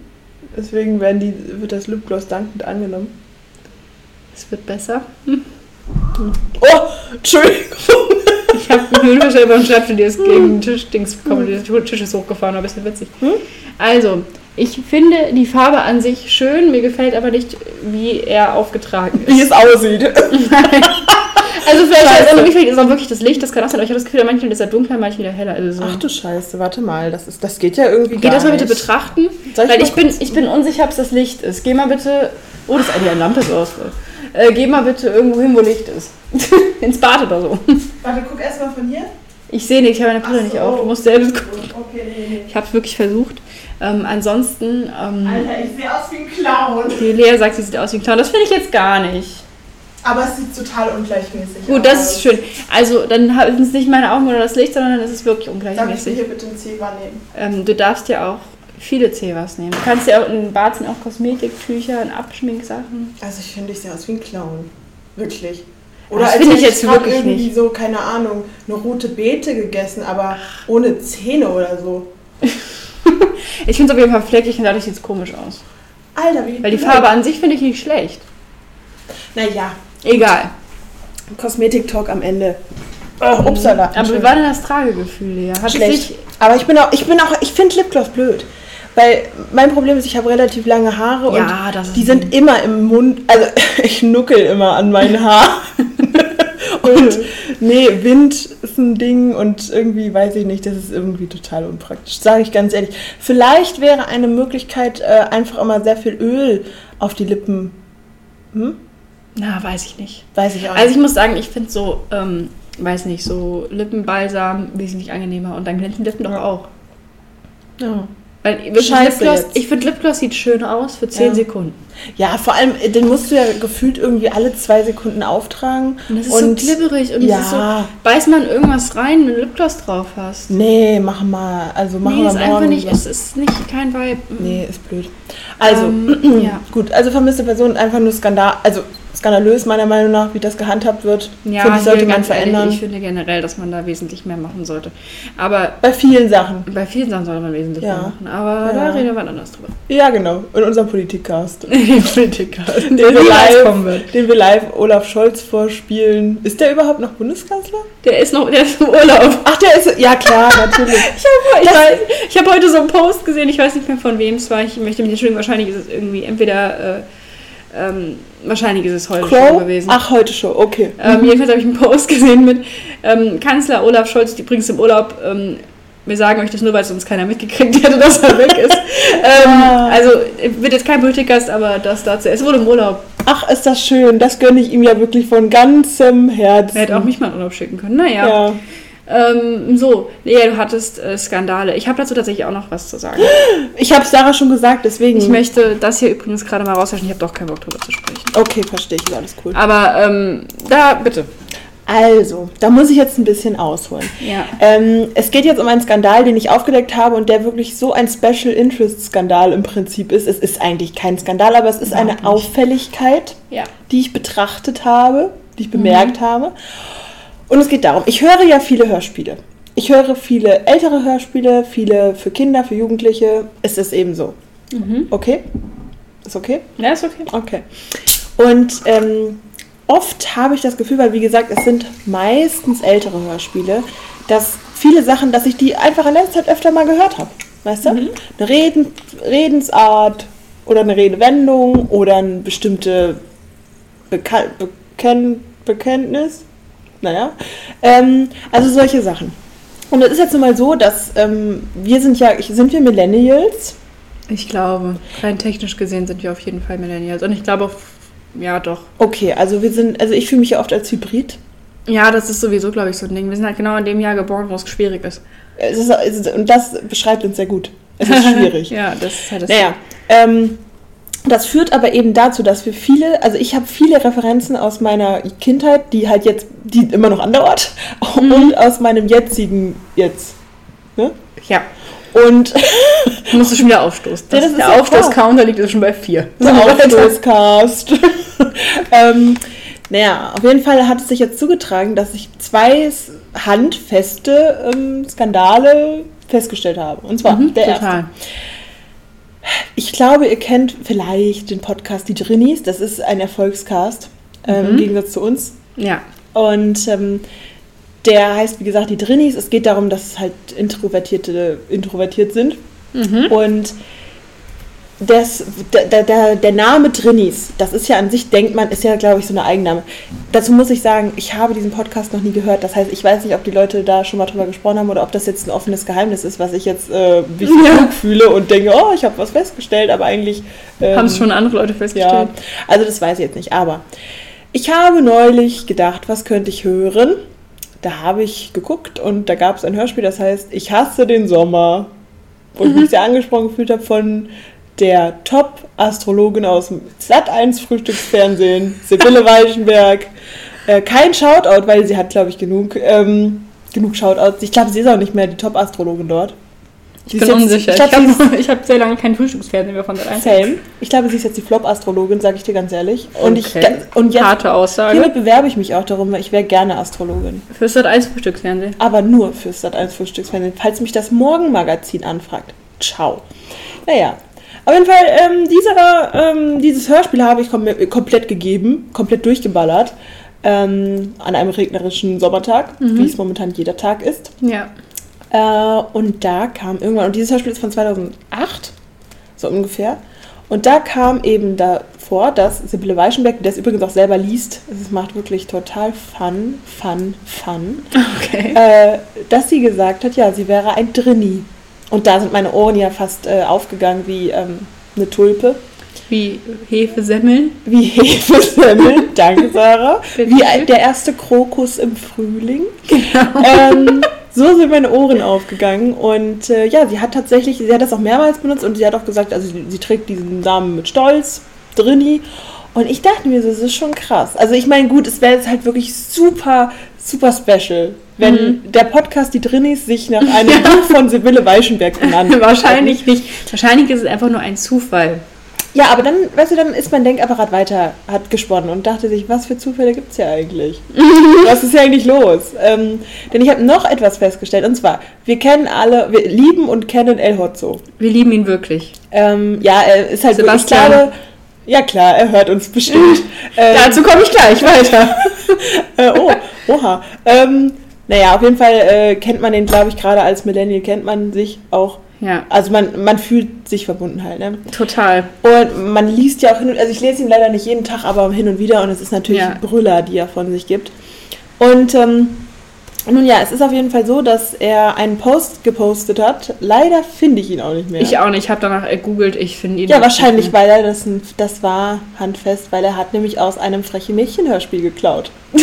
Deswegen werden die, wird das Lipgloss dankend angenommen. Es wird besser. Oh, Entschuldigung. Ich habe einen beim Schreibtisch, die ist gegen den Tisch, Dings der Tisch ist hochgefahren, war ein bisschen witzig. Hm? Also, ich finde die Farbe an sich schön, mir gefällt aber nicht, wie er aufgetragen Wie ist. es aussieht. Also vielleicht, Scheiße. also, gefällt es auch wirklich das Licht, das kann auch sein, aber ich habe das Gefühl, manchmal ist er dunkler, manchmal wieder heller. Also so. Ach du Scheiße, warte mal. Das, ist, das geht ja irgendwie Geh gar das mal bitte nicht. betrachten, ich weil ich bin, ich bin unsicher, ob es das Licht ist. Geh mal bitte, oh, das ist eine Lampe so aus. Äh, geh mal bitte irgendwo hin, wo Licht ist. Ins Bad oder so. Warte, guck erst mal von hier. Ich sehe nicht, ich habe meine Brille Ach nicht so. auf. Du musst selbst gucken. Okay, nee, nee. Ich habe es wirklich versucht. Ähm, ansonsten, ähm, Alter, ich sehe aus wie ein Clown. die Lea sagt, sie sieht aus wie ein Clown. Das finde ich jetzt gar nicht. Aber es sieht total ungleichmäßig Gut, aus. das ist schön. Also, dann sind es nicht meine Augen oder das Licht, sondern dann ist es wirklich Darf ich ungleichmäßig. hier bitte ein Zewa nehmen? Ähm, du darfst ja auch viele Zevas nehmen. Du kannst ja auch in Bad sind auch Kosmetiktücher und Abschminksachen. Also ich finde, ich sehe aus wie ein Clown. Wirklich. Das Oder als finde ich jetzt wirklich irgendwie nicht. so, keine Ahnung, eine rote Beete gegessen, aber ohne Zähne oder so. Ich finde es auf jeden Fall fleckig und dadurch sieht es komisch aus. Alter, wie Weil die. Farbe an sich finde ich nicht schlecht. Naja, Egal. Kosmetik-Talk am Ende. Oh, upsala. Aber wie war denn das Tragegefühl, es Schlecht. Aber ich bin auch, ich bin auch, ich finde Lipgloss blöd. Weil mein Problem ist, ich habe relativ lange Haare Ja, und die sind immer im Mund. Also ich nuckel immer an meinen Haaren. und nee, Wind ist ein Ding und irgendwie weiß ich nicht, das ist irgendwie total unpraktisch. Sage ich ganz ehrlich. Vielleicht wäre eine Möglichkeit, äh, einfach immer sehr viel Öl auf die Lippen. Hm? Na, weiß ich nicht. Weiß ich auch Also nicht. ich muss sagen, ich finde so, ähm, weiß nicht, so Lippenbalsam wesentlich angenehmer und dann glänzen die Lippen doch auch. Ja. Weil Lipgloss, ich finde Lipgloss sieht schön aus für 10 Ja. Sekunden. ja, vor allem, äh, den musst du ja gefühlt irgendwie alle zwei Sekunden auftragen. Und das ist Und- so glibberig und ja. so, beiß man irgendwas rein, wenn du Lipgloss drauf hast. Nee, mach mal. Also machen nee, wir ist einfach nicht, es ist nicht kein Vibe. Nee, ist blöd. Also, Ähm, ja. gut, also vermisste Person einfach nur Skandal, also skandalös meiner Meinung nach, wie das gehandhabt wird. Ja, Finde ich, sollte man ganz ehrlich, verändern. ich finde generell, dass man da wesentlich mehr machen sollte. Aber Bei vielen Sachen. bei vielen Sachen sollte man wesentlich Ja. mehr machen. Aber Ja. da reden wir anders drüber. Ja, genau. In unserem Politikcast. Politiker, Den der wir, live, den wir live Olaf Scholz vorspielen. Ist der überhaupt noch Bundeskanzler? Der ist noch, der ist im Urlaub. Ach, der ist. Ja, klar, natürlich. Ich habe ich hab heute so einen Post gesehen, ich weiß nicht mehr von wem es war. Ich möchte mich entschuldigen, wahrscheinlich ist es irgendwie entweder äh, Ähm, wahrscheinlich ist es heute Crow? schon gewesen. Ach, heute schon, okay. Ähm, jedenfalls habe ich einen Post gesehen mit ähm, Kanzler Olaf Scholz, die übrigens im Urlaub. Ähm, wir sagen euch das nur, weil sonst keiner mitgekriegt hätte, dass er weg ist. Ja. also wird jetzt kein Politikast, aber das dazu. Es wurde im Urlaub. Ach, ist das schön. Das gönne ich ihm ja wirklich von ganzem Herzen. Er hätte auch mich mal in Urlaub schicken können. Naja. Ja. Ähm, so, Lea, du hattest äh, Skandale. Ich habe dazu tatsächlich auch noch was zu sagen. Ich habe Sarah schon gesagt, deswegen. Ich möchte das hier übrigens gerade mal rauslöschen. Ich habe doch keinen Bock drüber zu sprechen. Okay, verstehe ich, ist alles cool. Aber ähm, da bitte. Also, da muss ich jetzt ein bisschen ausholen. Ja. Ähm, es geht jetzt um einen Skandal, den ich aufgedeckt habe und der wirklich so ein Special Interest Skandal im Prinzip ist. Es ist eigentlich kein Skandal, aber es ist eine Überhaupt nicht. Auffälligkeit, Ja. die ich betrachtet habe, die ich bemerkt habe. Und es geht darum, ich höre ja viele Hörspiele. Ich höre viele ältere Hörspiele, viele für Kinder, für Jugendliche. Es ist eben so. Mhm. Okay? Ist okay? Ja, ist okay. Okay. Und ähm, oft habe ich das Gefühl, weil wie gesagt, es sind meistens ältere Hörspiele, dass viele Sachen, dass ich die einfach in letzter Zeit öfter mal gehört habe. Weißt du? Eine Reden, Redensart oder eine Redewendung oder eine bestimmte Beka Bekenn Bekenntnis. Naja. Ähm, also solche Sachen. Und es ist jetzt nun mal so, dass ähm, wir sind ja, sind wir Millennials? Ich glaube, rein technisch gesehen sind wir auf jeden Fall Millennials. Und ich glaube auch, ja doch. Okay, also wir sind, also ich fühle mich ja oft als Hybrid. Ja, das ist sowieso, glaube ich, so ein Ding. Wir sind halt genau in dem Jahr geboren, wo es schwierig ist. Es ist, es ist, und das beschreibt uns sehr gut. Es ist schwierig. ja, das ist halt das. Naja, ähm, das führt aber eben dazu, dass wir viele, also ich habe viele Referenzen aus meiner Kindheit, die halt jetzt, die immer noch andauert, und aus meinem jetzigen Jetzt. Ne? Ja. Und Du musst du schon wieder aufstoßen. Ja, das ist der Aufstoß-Counter liegt jetzt schon bei vier. der Aufstoßcast. ähm, naja, auf jeden Fall hat es sich jetzt zugetragen, dass ich zwei handfeste ähm, Skandale festgestellt habe. Und zwar Mhm, der erste. Ich glaube, ihr kennt vielleicht den Podcast Die Drinnies. Das ist ein Erfolgscast ähm, im Mhm. Gegensatz zu uns. Ja. Und ähm, der heißt, wie gesagt, Die Drinnies. Es geht darum, dass halt Introvertierte introvertiert sind. Mhm. Und das, der, der, der Name Drinnies, das ist ja an sich, denkt man, ist ja, glaube ich, so eine Eigenname. Dazu muss ich sagen, ich habe diesen Podcast noch nie gehört. Das heißt, ich weiß nicht, ob die Leute da schon mal drüber gesprochen haben oder ob das jetzt ein offenes Geheimnis ist, was ich jetzt äh, wie ich Ja. fühle und denke, oh, ich habe was festgestellt, aber eigentlich. ähm, Haben es schon andere Leute ja, festgestellt? also das weiß ich jetzt nicht. Aber ich habe neulich gedacht, was könnte ich hören? Da habe ich geguckt und da gab es ein Hörspiel, das heißt Ich hasse den Sommer. Wo ich mich sehr angesprochen gefühlt habe von der Top-Astrologin aus dem Sat1 Frühstücksfernsehen, Sibylle Weichenberg. Äh, kein Shoutout, weil sie hat, glaube ich, genug, ähm, genug Shoutouts. Ich glaube, sie ist auch nicht mehr die Top-Astrologin dort. Ich Sie bin jetzt- unsicher. Ich Ich habe hab sehr lange kein Frühstücksfernsehen mehr von der. Same. Ich glaube, sie ist jetzt die Flop-Astrologin, sage ich dir ganz ehrlich. Und, Okay. ich, und jetzt, Harte Aussage. hiermit bewerbe ich mich auch darum, weil ich wäre gerne Astrologin. Für Sat 1 Frühstücksfernsehen. Aber nur fürs Sat1 Frühstücksfernsehen. Falls mich das Morgenmagazin anfragt. Ciao. Naja. Auf jeden Fall, ähm, dieser, ähm, dieses Hörspiel habe ich kom komplett gegeben, komplett durchgeballert. Ähm, an einem regnerischen Sommertag, wie es momentan jeder Tag ist. Ja. Äh, und da kam irgendwann, und dieses Hörspiel ist von 2008, so ungefähr. Und da kam eben davor, dass Sibylle Weichenberg, die das übrigens auch selber liest, es macht wirklich total fun, fun, fun, Okay. äh, dass sie gesagt hat, ja, sie wäre ein Drini. Und da sind meine Ohren ja fast äh, aufgegangen wie ähm, eine Tulpe. Wie Hefesemmeln. Wie Hefesemmeln, danke Sarah. Wie ein- der erste Krokus im Frühling. Genau. ähm, so sind meine Ohren aufgegangen. Und äh, ja, sie hat tatsächlich, sie hat das auch mehrmals benutzt und sie hat auch gesagt, also sie, sie trägt diesen Namen mit Stolz, Drini. Und ich dachte mir, so, das ist schon krass. Also ich meine, gut, es wäre jetzt halt wirklich super, super special, wenn Mhm. der Podcast Die Drinnis sich nach einem Buch von Sibylle Weichenberg benannt. Wahrscheinlich nicht. Wahrscheinlich ist es einfach nur ein Zufall. Ja, aber dann, weißt du, dann ist mein Denkapparat weiter, hat gesponnen und dachte sich, was für Zufälle gibt es hier eigentlich? was ist hier eigentlich los? Ähm, denn ich habe noch etwas festgestellt, und zwar, wir kennen alle, wir lieben und kennen El Hotzo. Wir lieben ihn wirklich. Ähm, ja, er ist halt wirklich, ich Sebastian. glaube, ja klar, er hört uns bestimmt. ähm, Dazu komme ich gleich weiter. äh, oh, oha. Ähm, naja, auf jeden Fall äh, kennt man den, glaube ich, gerade als Millennial kennt man sich auch Ja, Also man, man fühlt sich verbunden halt, ne? total. Und man liest ja auch hin und also ich lese ihn leider nicht jeden Tag, aber hin und wieder und es ist natürlich Ja. Brüller, die er von sich gibt. Und ähm, nun ja, es ist auf jeden Fall so, dass er einen Post gepostet hat. Leider finde ich ihn auch nicht mehr. Ich auch nicht. Ich habe danach gegoogelt. Ich finde ihn. ja, nicht wahrscheinlich, weil er das, ein- das war handfest, weil er hat nämlich aus einem freche Mädchen-Hörspiel geklaut.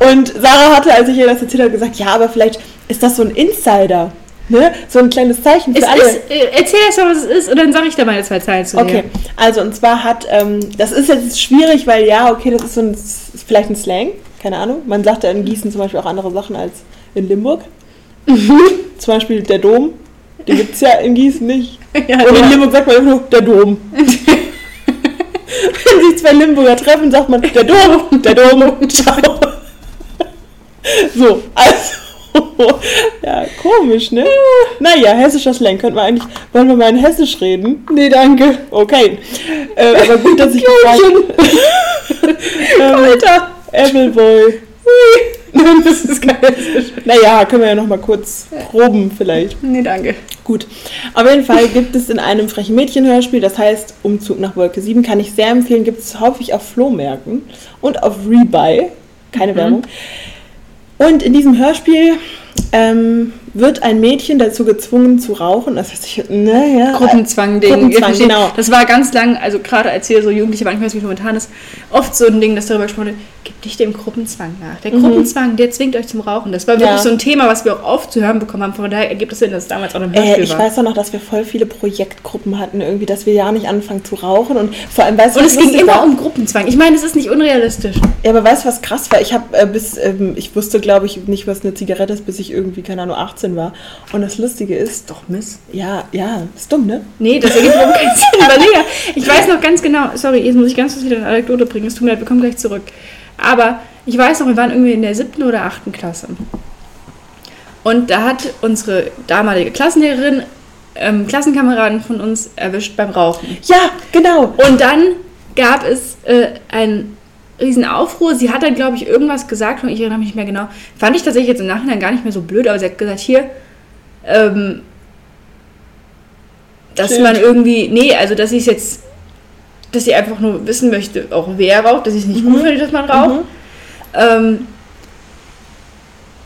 und Sarah hatte, als ich ihr das erzählt habe, gesagt, ja, aber vielleicht ist das so ein Insider. Ne? So ein kleines Zeichen für Es alle. ist, äh, erzähl erst mal, was es ist, und dann sage ich da meine zwei Zeilen zu Okay, dir. also und zwar hat, ähm, das ist jetzt schwierig, weil ja, okay, das ist so ein, ist vielleicht ein Slang, keine Ahnung. Man sagt ja in Gießen zum Beispiel auch andere Sachen als in Limburg. Zum Beispiel der Dom, den gibt es ja in Gießen nicht. Ja, Und in ja. Limburg sagt man immer nur der Dom. Wenn sich zwei Limburger treffen, sagt man der Dom, der Dom, ciao. So, also, ja, komisch, ne? Naja, hessischer Slang, könnte man eigentlich, wollen wir mal in Hessisch reden? Nee, danke. Okay, äh, aber gut, dass ich gefragt Alter! Appleboy. das ist geil. Naja, können wir ja noch mal kurz proben vielleicht. Nee, danke. Gut. Auf jeden Fall gibt es in einem frechen Mädchen-Hörspiel, das heißt Umzug nach Wolke 7, kann ich sehr empfehlen, gibt es häufig auf Flohmärkten und auf Rebuy. Keine Mhm. Werbung. Und in diesem Hörspiel ähm, wird ein Mädchen dazu gezwungen zu rauchen. Das heißt, ich, naja. Gruppenzwang-Ding. Gruppenzwang, genau. Das war ganz lang, also gerade als wir so Jugendliche waren, ich weiß nicht, wie momentan ist, oft so ein Ding, das darüber gesprochen wird, gibt nicht dem Gruppenzwang nach. Der Gruppenzwang, der zwingt euch zum Rauchen. Das war wirklich Mhm. Ja. so ein Thema, was wir auch oft zu hören bekommen haben. Von daher ergibt es Sinn, dass es damals auch Äh, Hörspiel ich war. weiß auch noch, dass wir voll viele Projektgruppen hatten, irgendwie, dass wir ja nicht anfangen zu rauchen und vor allem, weißt du, Und es ging immer war? um Gruppenzwang. Ich meine, es ist nicht unrealistisch. Ja, aber weißt du, was krass war? Ich habe äh, bis, ähm, ich wusste, glaube ich, nicht, was eine Zigarette ist, bis ich irgendwie, keine Ahnung, 18 war. Und das Lustige ist, Doch, Miss. ja, ja, ist dumm, ne? Nee, das ergibt überhaupt keinen Sinn. Überlege. Ich weiß noch ganz genau, sorry, jetzt muss ich ganz kurz wieder eine Anekdote bringen. Es tut mir leid, wir kommen gleich zurück. Aber ich weiß noch, wir waren irgendwie in der siebten oder achten Klasse. Und da hat unsere damalige Klassenlehrerin ähm, Klassenkameraden von uns erwischt beim Rauchen. Ja, genau. Und dann gab es äh, einen riesen Aufruhr. Sie hat dann, glaube ich, irgendwas gesagt und ich erinnere mich nicht mehr genau. Fand ich tatsächlich jetzt im Nachhinein gar nicht mehr so blöd, aber sie hat gesagt, hier, ähm, dass Schild. man irgendwie, nee, also dass sie es jetzt, dass sie einfach nur wissen möchte, auch wer raucht, dass sie es nicht gut findet, dass man raucht. Mhm. Ähm,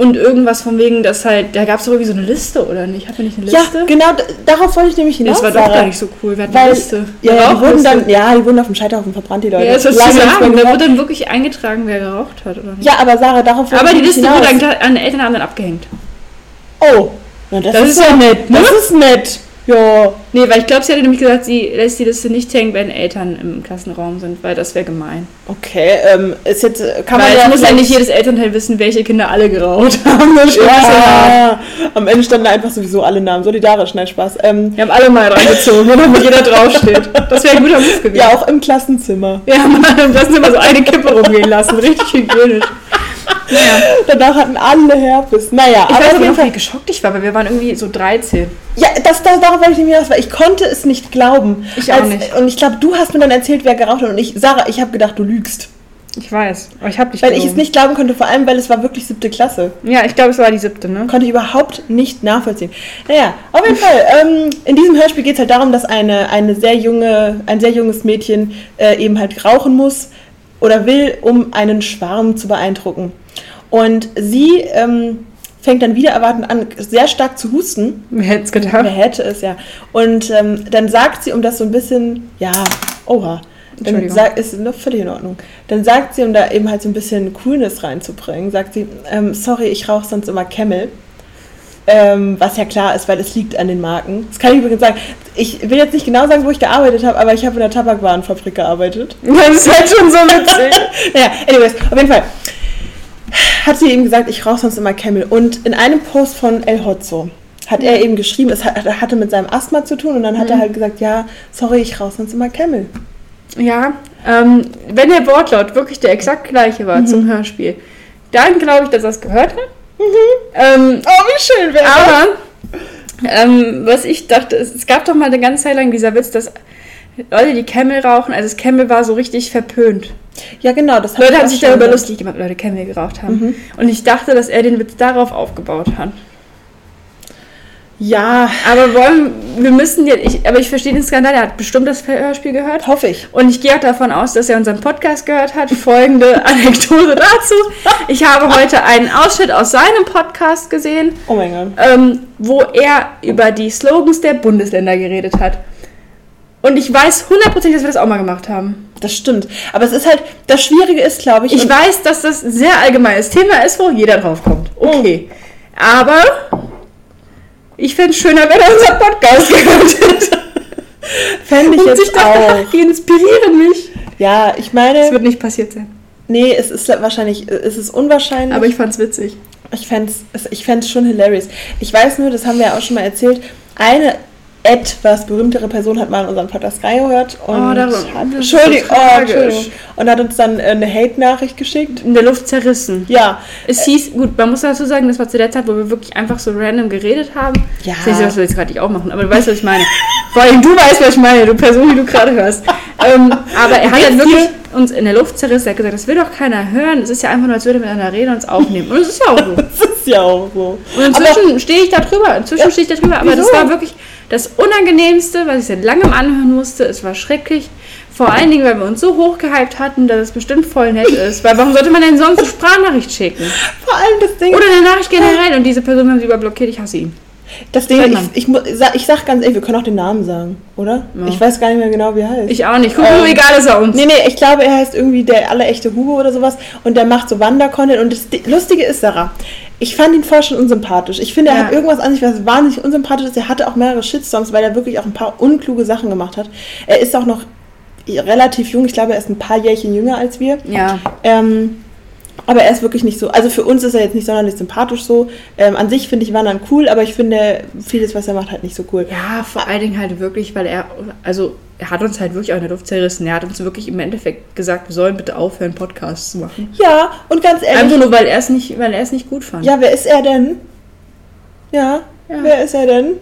und irgendwas von wegen, dass halt, da gab es doch irgendwie so eine Liste, oder nicht? Hatten wir nicht eine Ja, Liste? genau, d- darauf wollte ich nämlich Nee, hinaus. das war doch gar nicht so cool. Wir hatten Weil, eine Liste. Ja, ja, die wurden dann, ja, die wurden auf dem Scheiterhaufen verbrannt, die Leute. Ja, das nicht mehr sagen. Da wird dann wirklich eingetragen, wer geraucht hat, oder nicht? Ja, aber Sarah, darauf wollte Aber ich die Liste wurde hinaus. an, an Elternabend dann abgehängt. Oh, na, das, Das ist ja ja nett. ne? Das ist nett. Ja. Nee, weil ich glaube, sie hatte nämlich gesagt, sie lässt die Liste nicht hängen, wenn Eltern im Klassenraum sind, weil das wäre gemein. Okay, ähm, ist jetzt, äh, kann man weil ja es muss ja nicht jedes Elternteil wissen, welche Kinder alle geraucht haben. Ja. Ja, am Ende standen da einfach sowieso alle Namen. Solidarisch, nein, Spaß. Ähm, Wir haben alle mal reingezogen, wo damit jeder draufsteht. Das wäre ein guter Move gewesen. ja, auch im Klassenzimmer. Haben mal das immer so eine Kippe rumgehen lassen. Richtig hygienisch. Naja. Danach hatten alle Herpes. Naja, Ich aber weiß auf jeden noch, wie Fall. geschockt ich war, weil wir waren irgendwie so 13. Ja, das, das, darauf wollte ich nämlich hinaus, weil ich konnte es nicht glauben. Ich auch nicht. Und ich glaube, du hast mir dann erzählt, wer geraucht hat. Und ich, Sarah, ich habe gedacht, du lügst. Ich weiß, aber ich habe nicht Weil ich es nicht glauben konnte, vor allem, weil es war wirklich siebte Klasse. Ja, ich glaube, es war die siebte, ne? Konnte ich überhaupt nicht nachvollziehen. Naja, auf jeden Fall. Ähm, in diesem Hörspiel geht es halt darum, dass eine, eine sehr junge, ein sehr junges Mädchen äh, eben halt rauchen muss oder will, um einen Schwarm zu beeindrucken. Und sie ähm, fängt dann wieder erwartend an, sehr stark zu husten. Wer hätte es Wer gedacht? hätte es, ja. Und ähm, dann sagt sie, um das so ein bisschen, ja, oha. Dann sagt, ist noch völlig in Ordnung. Dann sagt sie, um da eben halt so ein bisschen Coolness reinzubringen, sagt sie, ähm, sorry, ich rauche sonst immer Camel. Ähm, was ja klar ist, weil es liegt an den Marken. Das kann ich übrigens sagen. Ich will jetzt nicht genau sagen, wo ich gearbeitet habe, aber ich habe in der Tabakwarenfabrik gearbeitet. Das ist halt schon so witzig. Naja, anyways, auf jeden Fall hat sie eben gesagt, ich rauche sonst immer Camel. Und in einem Post von El Hotzo hat er eben geschrieben, es hat- hatte mit seinem Asthma zu tun und dann hat Mhm. er halt gesagt, ja, sorry, ich rauche sonst immer Camel. Ja, ähm, wenn der Wortlaut wirklich der exakt gleiche war zum Hörspiel, dann glaube ich, dass er es gehört hat. Ähm, Oh, wie schön wäre aber ähm, was ich dachte, es, es gab doch mal eine ganze Zeit lang dieser Witz, dass Leute, die Camel rauchen, also das Camel war so richtig verpönt. Ja, genau, das Leute haben sich darüber lustig gemacht, Leute Camel geraucht haben. Und ich dachte, dass er den Witz darauf aufgebaut hat. Ja, Aber wollen, wir müssen jetzt, ich, aber ich verstehe den Skandal, er hat bestimmt das Hörspiel gehört. hoffe ich. Und ich gehe auch davon aus, dass er unseren Podcast gehört hat. Folgende Anekdote dazu. Ich habe heute einen Ausschnitt aus seinem Podcast gesehen, Oh mein Gott. ähm, wo er über die Slogans der Bundesländer geredet hat. Und ich weiß hundertprozentig, dass wir das auch mal gemacht haben. Das stimmt. Aber es ist halt, das Schwierige ist, glaube ich, Ich weiß, dass das ein sehr allgemeines Thema ist, wo jeder drauf kommt. Okay. Aber ich fände es schöner, wenn er unseren Podcast gehört hätte. fände ich Und sich jetzt dachte, auch. die inspirieren mich. Ja, ich Das meine, wird nicht passiert sein. nee, es ist wahrscheinlich, es ist unwahrscheinlich. Aber ich fand's witzig. Ich fände es ich schon hilarious. Ich weiß nur, das haben wir ja auch schon mal erzählt, eine etwas berühmtere Person hat mal in unseren Podcast reingehört und Oh, darum- hat, das ist so Entschuldigung, oh. Entschuldigung, und hat uns dann äh, eine Hate-Nachricht geschickt. In der Luft zerrissen. Ja, Es hieß, gut, man muss dazu sagen, das war zu der Zeit, wo wir wirklich einfach so random geredet haben. Ja. Das ist was wir jetzt gerade nicht auch machen, aber du weißt, was ich meine. Vor allem du weißt, was ich meine, du Person, die du gerade hörst. ähm, aber er hat dann wirklich uns in der Luft zerrissen. Er hat gesagt, das will doch keiner hören. Es ist ja einfach nur, als würde er mit einer Rede uns aufnehmen. Und es ist ja auch so. das ist ja auch so. Und inzwischen stehe ich da drüber. Inzwischen Ja, stehe ich da drüber. Aber das wieso? war wirklich das Unangenehmste, was ich seit langem anhören musste. Es war schrecklich. Vor allen Dingen, weil wir uns so hochgehypt hatten, dass es bestimmt voll nett ist. Weil warum sollte man denn sonst eine Sprachnachricht schicken? Vor allem das Ding, Oder eine Nachricht generell. Und diese Person haben sie überblockiert. Ich hasse ihn. das Ding ich, ich, mu- sag, ich sag ganz ehrlich, wir können auch den Namen sagen, oder? Ja. Ich weiß gar nicht mehr genau, wie er heißt. Ich auch nicht. Guck, Ähm, wie egal ist er uns. Nee, nee, ich glaube, er heißt irgendwie der allerechte Hugo oder sowas und der macht so Wander-Content und das Lustige ist, Sarah, ich fand ihn vorher schon unsympathisch. Ich finde, er Ja. hat irgendwas an sich, was wahnsinnig unsympathisch ist. Er hatte auch mehrere Shitstorms, weil er wirklich auch ein paar unkluge Sachen gemacht hat. Er ist auch noch relativ jung, ich glaube, er ist ein paar Jährchen jünger als wir. Ja. Ähm, aber er ist wirklich nicht so, also für uns ist er jetzt nicht sonderlich sympathisch so. Ähm, an sich finde ich Wandern cool, aber ich finde vieles, was er macht, halt nicht so cool. Ja, vor allen Dingen halt wirklich, weil er, also er hat uns halt wirklich auch in der Luft zerrissen. Er hat uns wirklich im Endeffekt gesagt, wir sollen bitte aufhören, Podcasts zu machen. Ja, und ganz ehrlich, Einfach nur, weil er es nicht, weil er es nicht gut fand. ja, wer ist er denn? Ja, Ja. wer ist er denn?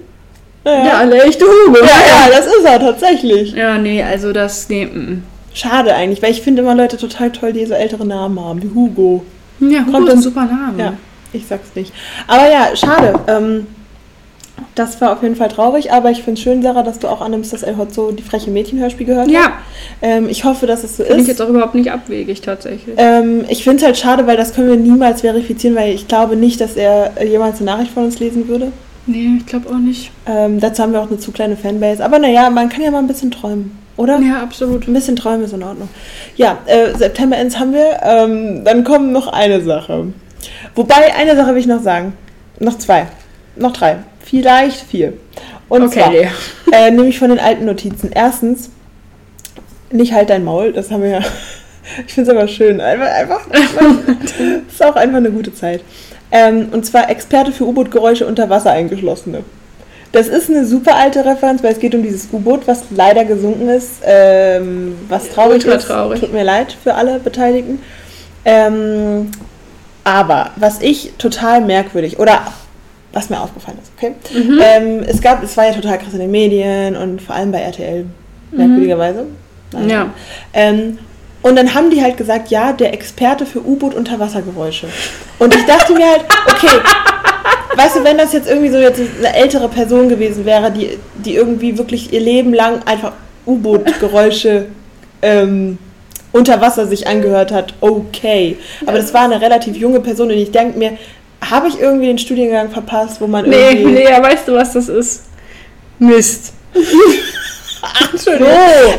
Naja. Ja, alle echte Hugo. Ja, ja, das ist er tatsächlich. Ja, nee, also das, nee, mm. Schade eigentlich, weil ich finde immer Leute total toll, die so ältere Namen haben, wie Hugo. Ja, Hugo Kommt ist ein dann- super Name. Ja, ich sag's nicht. Aber ja, schade. Ähm, das war auf jeden Fall traurig, aber ich finde schön, Sarah, dass du auch annimmst, dass El Hotzo die freche Mädchenhörspiel gehört hat. Ja, Ähm, ich hoffe, dass es so finde ich ist. jetzt auch überhaupt nicht abwegig tatsächlich. Ähm, ich finde es halt schade, weil das können wir niemals verifizieren, weil ich glaube nicht, dass er äh, jemals eine Nachricht von uns lesen würde. Nee, ich glaube auch nicht. Ähm, dazu haben wir auch eine zu kleine Fanbase. Aber naja, man kann ja mal ein bisschen träumen, oder? Ja, absolut. Ein bisschen träumen ist in Ordnung. Ja, äh, September Ends haben wir. Ähm, dann kommt noch eine Sache. Zwar eine Sache will ich noch sagen. Noch zwei. Noch drei. Vielleicht vier. Und Okay, zwar, äh, nämlich von den alten Notizen. Erstens, nicht halt dein Maul, das haben wir ja. Ich finde es aber schön. Einfach, einfach. ist auch einfach eine gute Zeit. Ähm, und zwar Experte für U-Boot-Geräusche unter Wasser eingeschlossene. Das ist eine super alte Referenz, weil es geht um dieses U-Boot, was leider gesunken ist, ähm, was traurig Ultra ist. traurig. Tut mir leid für alle Beteiligten. Ähm, aber was ich total merkwürdig oder was mir aufgefallen ist, okay? Mhm. Ähm, es gab, es war ja total krass in den Medien und vor allem bei RTL, merkwürdigerweise. Naja. Mhm. Ja. Ähm, und dann haben die halt gesagt, ja, der Experte für U-Boot-Unterwassergeräusche. Und ich dachte mir halt, okay, weißt du, wenn das jetzt irgendwie so jetzt eine ältere Person gewesen wäre, die, die irgendwie wirklich ihr Leben lang einfach U-Boot-Geräusche ähm, unter Wasser sich angehört hat, okay. Aber das war eine relativ junge Person und ich denke mir, habe ich irgendwie den Studiengang verpasst, wo man Nee, irgendwie... Lea, weißt du, was das ist? Mist. Ach, Entschuldigung.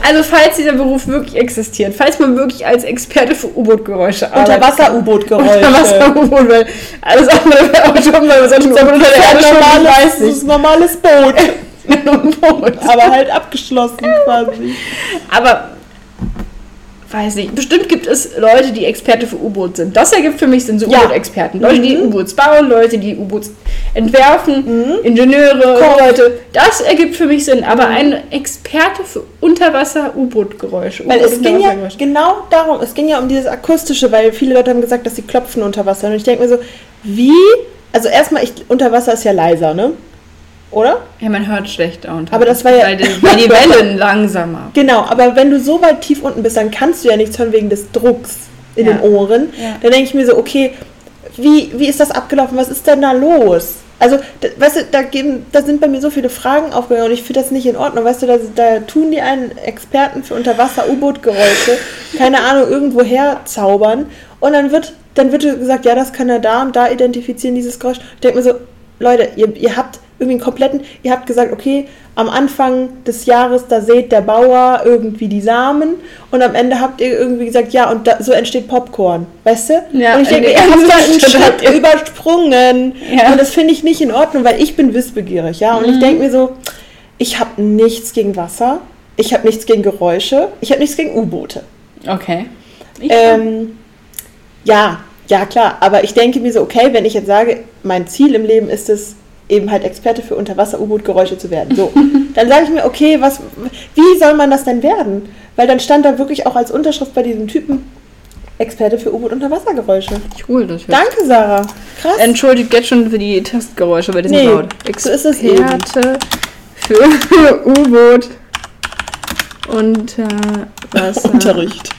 Also falls dieser Beruf wirklich existiert, falls man wirklich als Experte für U-Boot-Geräusche arbeitet. Unterwasser-U-Boot-Geräusche. Unterwasser-U-Boot, weil alles andere wäre auch schon, sollten aber unter der Erde schon, weiß Das ist nicht. ein normales Boot, U-Boot. aber halt abgeschlossen quasi. Aber weiß nicht, bestimmt gibt es Leute, die Experte für U-Boot sind. Das ergibt für mich sind so. U-Boot-Experten. Leute, die Mhm. U-Boots bauen, Leute, die U-Boots entwerfen, Mhm. Ingenieure, Koch. Leute. Das ergibt für mich Sinn. Aber ein Experte für Unterwasser-U-Boot-Geräusche. Weil es ging ja genau darum, es ging ja um dieses Akustische, weil viele Leute haben gesagt, dass sie klopfen unter Wasser. Und ich denke mir so, wie? Also erstmal, ich, unter Wasser ist ja leiser, ne? Oder? Ja, man hört schlechter unter. Aber das war ja- Weil die, weil die Wellen langsamer. Genau, aber wenn du so weit tief unten bist, dann kannst du ja nichts hören wegen des Drucks in Ja. den Ohren. Ja. Dann denke ich mir so, okay, wie, wie ist das abgelaufen? Was ist denn da los? Also, da, weißt du, da, geben, da sind bei mir so viele Fragen aufgegangen und ich finde das nicht in Ordnung. Weißt du, da, da tun die einen Experten für Unterwasser-U-Boot-Geräusche, keine Ahnung, irgendwo herzaubern und dann wird, dann wird gesagt, ja, das kann er da und da identifizieren, dieses Geräusch. Ich denke mir so, Leute, ihr, ihr habt irgendwie einen kompletten, ihr habt gesagt, okay, am Anfang des Jahres, da sät der Bauer irgendwie die Samen und am Ende habt ihr irgendwie gesagt, ja, und da, so entsteht Popcorn, weißt du? Ja, und ich denke, ihr habt da einen das Schritt übersprungen Ja. und das finde ich nicht in Ordnung, weil ich bin wissbegierig, ja, und Mhm. ich denke mir so, ich habe nichts gegen Wasser, ich habe nichts gegen Geräusche, ich habe nichts gegen U-Boote. Okay. Ähm, ja, ja klar, aber ich denke mir so, okay, wenn ich jetzt sage, mein Ziel im Leben ist es, eben halt Experte für Unterwasser-U-Boot-Geräusche zu werden. So, dann sage ich mir, okay, was, wie soll man das denn werden? Weil dann stand da wirklich auch als Unterschrift bei diesem Typen Experte für U-Boot-Unterwassergeräusche. cool, das wird. Danke, Sarah. Krass. Entschuldigt jetzt schon für die Testgeräusche, weil die sind Nee, laut. so ist es eben. Experte für U-Boot und äh, Unterricht.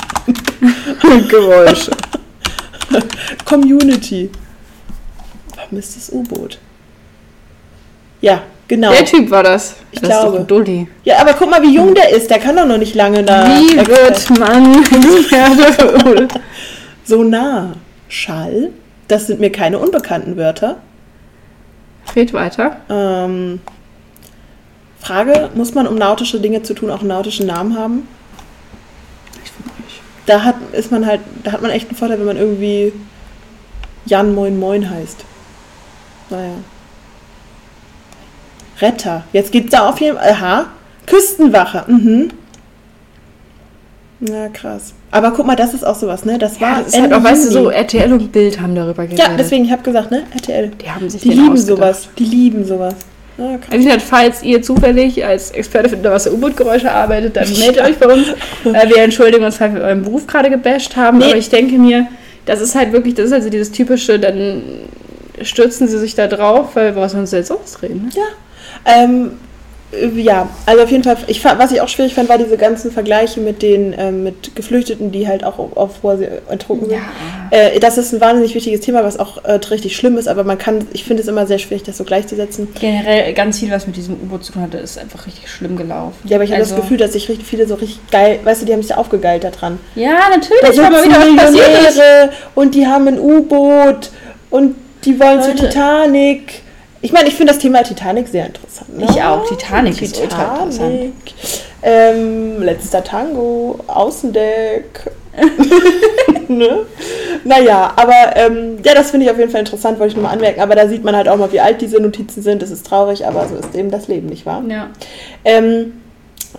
Geräusche. Community. Warum ist das U-Boot? Ja, genau. Der Typ war das. Ich das glaube. Ist doch ein Dulli. Ja, aber guck mal, wie jung der ist. Der kann doch noch nicht lange da. Wie wird man U-Boot? Sonar. Schall. Das sind mir keine unbekannten Wörter. Red weiter. Ähm, Frage, muss man, um nautische Dinge zu tun, auch einen nautischen Namen haben? Ich finde nicht. Da hat, ist man halt, da hat man echt einen Vorteil, wenn man irgendwie Jan Moin Moin heißt. Naja. Retter. Jetzt gibt's da auf jeden Fall. Aha. Küstenwache. Mhm. Ja, krass. Aber guck mal, das ist auch sowas, ne? Das war Ja, das halt auch, weißt du, so RTL und Bild haben darüber geredet. Ja, deswegen, ich habe gesagt, ne? RTL. Die haben sich Die lieben ausgedacht. sowas. Die lieben sowas. Ja, krass. Also, wie gesagt, falls ihr zufällig als Experte für Unterwasser-U-Boot-Geräusche arbeitet, dann meldet euch bei uns. Äh, wir entschuldigen uns, weil wir euren Beruf gerade gebasht haben. Nee. Aber ich denke mir, das ist halt wirklich, das ist also dieses typische, dann stürzen sie sich da drauf, weil was sollen sie jetzt ausreden? Ne? Ähm, äh, ja, also auf jeden Fall, ich, was ich auch schwierig fand, war diese ganzen Vergleiche mit den ähm, mit Geflüchteten, die halt auch auf, auf hoher See ertrunken sind. Äh, das ist ein wahnsinnig wichtiges Thema, was auch äh, richtig schlimm ist, aber man kann, ich finde es immer sehr schwierig, das so gleichzusetzen. Generell ganz viel, was mit diesem U-Boot zu tun hatte, ist einfach richtig schlimm gelaufen. Ja, aber ich habe Also- das Gefühl, dass sich richtig viele so richtig geil, weißt du, die haben sich aufgegeilt daran. Ja, natürlich, Da sitzen wieder. Millionäre und die haben ein U-Boot und die wollen zur. Titanic. Ich meine, ich finde das Thema Titanic sehr interessant. Ne? Ich auch. Titanic ist ultra interessant. Titanic. Ähm, letzter Tango, Außendeck. ne? Naja, aber ähm, ja, das finde ich auf jeden Fall interessant, wollte ich nur mal anmerken. Aber da sieht man halt auch mal, wie alt diese Notizen sind. Es ist traurig, aber so ist eben das Leben, nicht wahr? Ja. Ähm,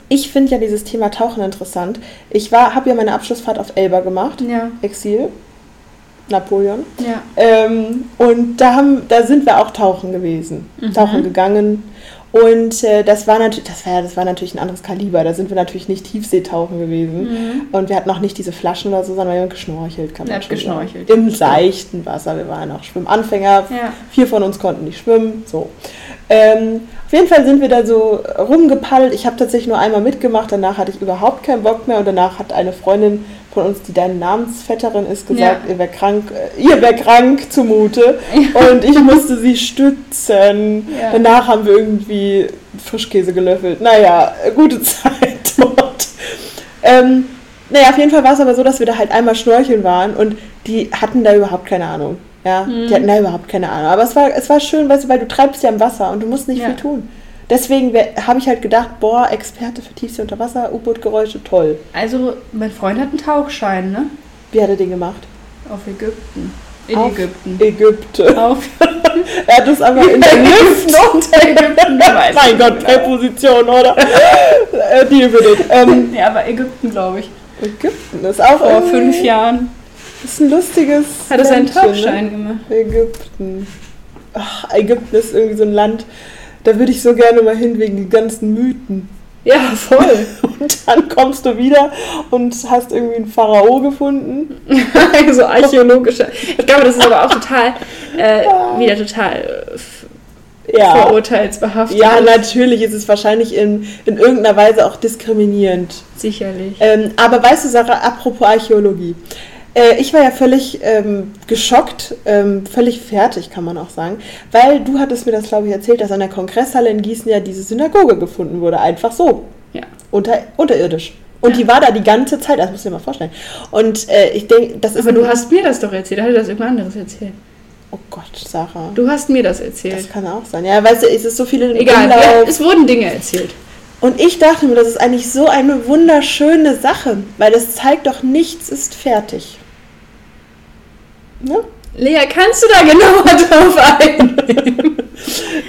ich finde ja dieses Thema Tauchen interessant. Ich habe ja meine Abschlussfahrt auf Elba gemacht. Ja. Exil. Napoleon. Ja. Ähm, und da, haben, da sind wir auch tauchen gewesen, Mhm. tauchen gegangen. Und äh, das, war natürlich, das, war, das war natürlich ein anderes Kaliber. Da sind wir natürlich nicht Tiefseetauchen gewesen. Mhm. Und wir hatten auch nicht diese Flaschen oder so, sondern wir haben geschnorchelt. Kann man sagen. geschnorchelt. Im seichten Wasser. Wir waren auch Schwimmanfänger. Ja. Vier von uns konnten nicht schwimmen. So. Ähm, auf jeden Fall sind wir da so rumgepaddelt. Ich habe tatsächlich nur einmal mitgemacht. Danach hatte ich überhaupt keinen Bock mehr. Und danach hat eine Freundin von uns, die deine Namensvetterin ist, gesagt, Ja. ihr wäre krank, äh, ihr wäre krank zumute. Und ich musste sie stützen. Ja. Danach haben wir irgendwie Frischkäse gelöffelt. Naja, gute Zeit dort. Ähm, naja, auf jeden Fall war es aber so, dass wir da halt einmal schnorcheln waren und die hatten da überhaupt keine Ahnung. Ja, Mhm. die hatten da überhaupt keine Ahnung. Aber es war, es war schön, weißt du, weil du treibst ja im Wasser und du musst nicht Ja. viel tun. Deswegen habe ich halt gedacht, boah, Experte für Tiefsee unter Wasser, U-Boot-Geräusche, toll. Also, mein Freund hat einen Tauchschein, ne? Wie hat er den gemacht? Auf Ägypten. In Auf Ägypten. Ägypten. Auf Er hat es aber in der Luft unter Ägypten. Mein Gott, genau. Präposition, oder? äh, die übernimmt. Ähm, Ja, aber Ägypten, glaube ich. Ägypten ist auch Vor fünf Jahren Ist ein lustiges. hat er seinen Tauchschein gemacht. Ne? Ägypten. Ach, Ägypten ist irgendwie so ein Land, da würde ich so gerne mal hin wegen den ganzen Mythen. Ja, voll. Und dann kommst du wieder und hast irgendwie einen Pharao gefunden. so archäologische. Ich glaube, das ist aber auch total, äh, wieder total äh, Ja. vorurteilsbehaftet. Ja, natürlich ist es wahrscheinlich in, in irgendeiner Weise auch diskriminierend. Sicherlich. Ähm, aber weißt du, Sarah, apropos Archäologie. Äh, ich war ja völlig ähm, geschockt, ähm, völlig fertig, kann man auch sagen, weil du hattest mir das, glaube ich, erzählt, dass an der Kongresshalle in Gießen ja diese Synagoge gefunden wurde. Einfach so. Ja. Unter, unterirdisch. Und Ja. die war da die ganze Zeit, das musst du dir mal vorstellen. Und äh, ich denke, das ist. Aber du hast mir das doch erzählt. Hat er das irgendwann anderes erzählt? Oh Gott, Sarah. Du hast mir das erzählt. Das kann auch sein. Ja, weißt du, es ist so viele Egal, ja, es wurden Dinge erzählt. Und ich dachte mir, das ist eigentlich so eine wunderschöne Sache, weil das zeigt doch, nichts ist fertig. Ne? Lea, kannst du da genauer drauf eingehen?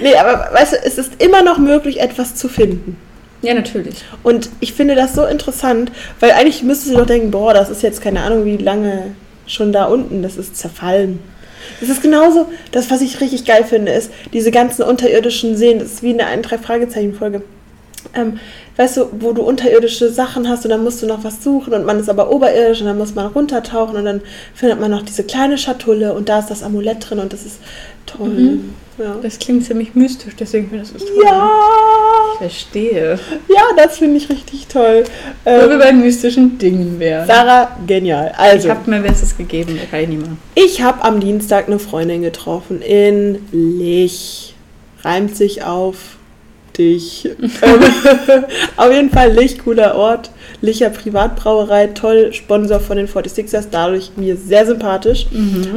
Nee, aber weißt du, es ist immer noch möglich, etwas zu finden. ja, natürlich. Und ich finde das so interessant, weil eigentlich müsste sie doch denken, boah, das ist jetzt keine Ahnung, wie lange schon da unten, das ist zerfallen. Das ist genauso, das, was ich richtig geil finde, ist, diese ganzen unterirdischen Seen, das ist wie in der einen Drei-Fragezeichen-Folge. Ähm, weißt du, wo du unterirdische Sachen hast und dann musst du noch was suchen und man ist aber oberirdisch und dann muss man runtertauchen und dann findet man noch diese kleine Schatulle und da ist das Amulett drin und das ist toll. Mhm. Ja. Das klingt ziemlich mystisch, deswegen finde ich das toll. ja, Ich verstehe. ja, das finde ich richtig toll. Wo wir Ähm, bei mystischen Dingen wären. Sarah, genial. Ich Also, habe mein Bestes gegeben, da kann ich nicht machen. ich habe am Dienstag eine Freundin getroffen in Lich. Reimt sich auf dich. Ähm, auf jeden Fall Lich, cooler Ort. Licher Privatbrauerei, toll, Sponsor von den 46ers, dadurch mir sehr sympathisch.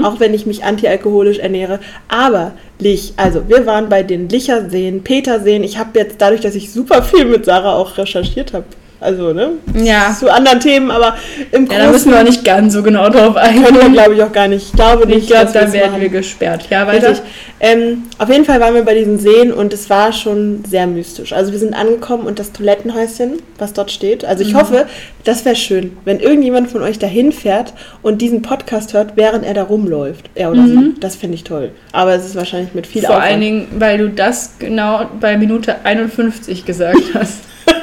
Auch wenn ich mich antialkoholisch ernähre. Aber Lich, also wir waren bei den Licher Seen, Peter Seen. Ich habe jetzt dadurch, dass ich super viel mit Sarah auch recherchiert habe. Also, ne? Ja. Zu anderen Themen, aber im Ja, da müssen wir auch nicht ganz so genau drauf können wir, eingehen. glaube ich, auch gar nicht. Ich glaube nicht, Ich glaube, dann werden machen. wir gesperrt. Ja, weiter. Richtig. Ähm, auf jeden Fall waren wir bei diesen Seen und es war schon sehr mystisch. Also wir sind angekommen und das Toilettenhäuschen, was dort steht. Also Mhm. ich hoffe, das wäre schön, wenn irgendjemand von euch dahin fährt und diesen Podcast hört, während er da rumläuft. Er oder sie. Das finde ich toll. Aber es ist wahrscheinlich mit viel Mhm. Vor Aufwand. allen Dingen, weil du das genau bei Minute 51 gesagt hast.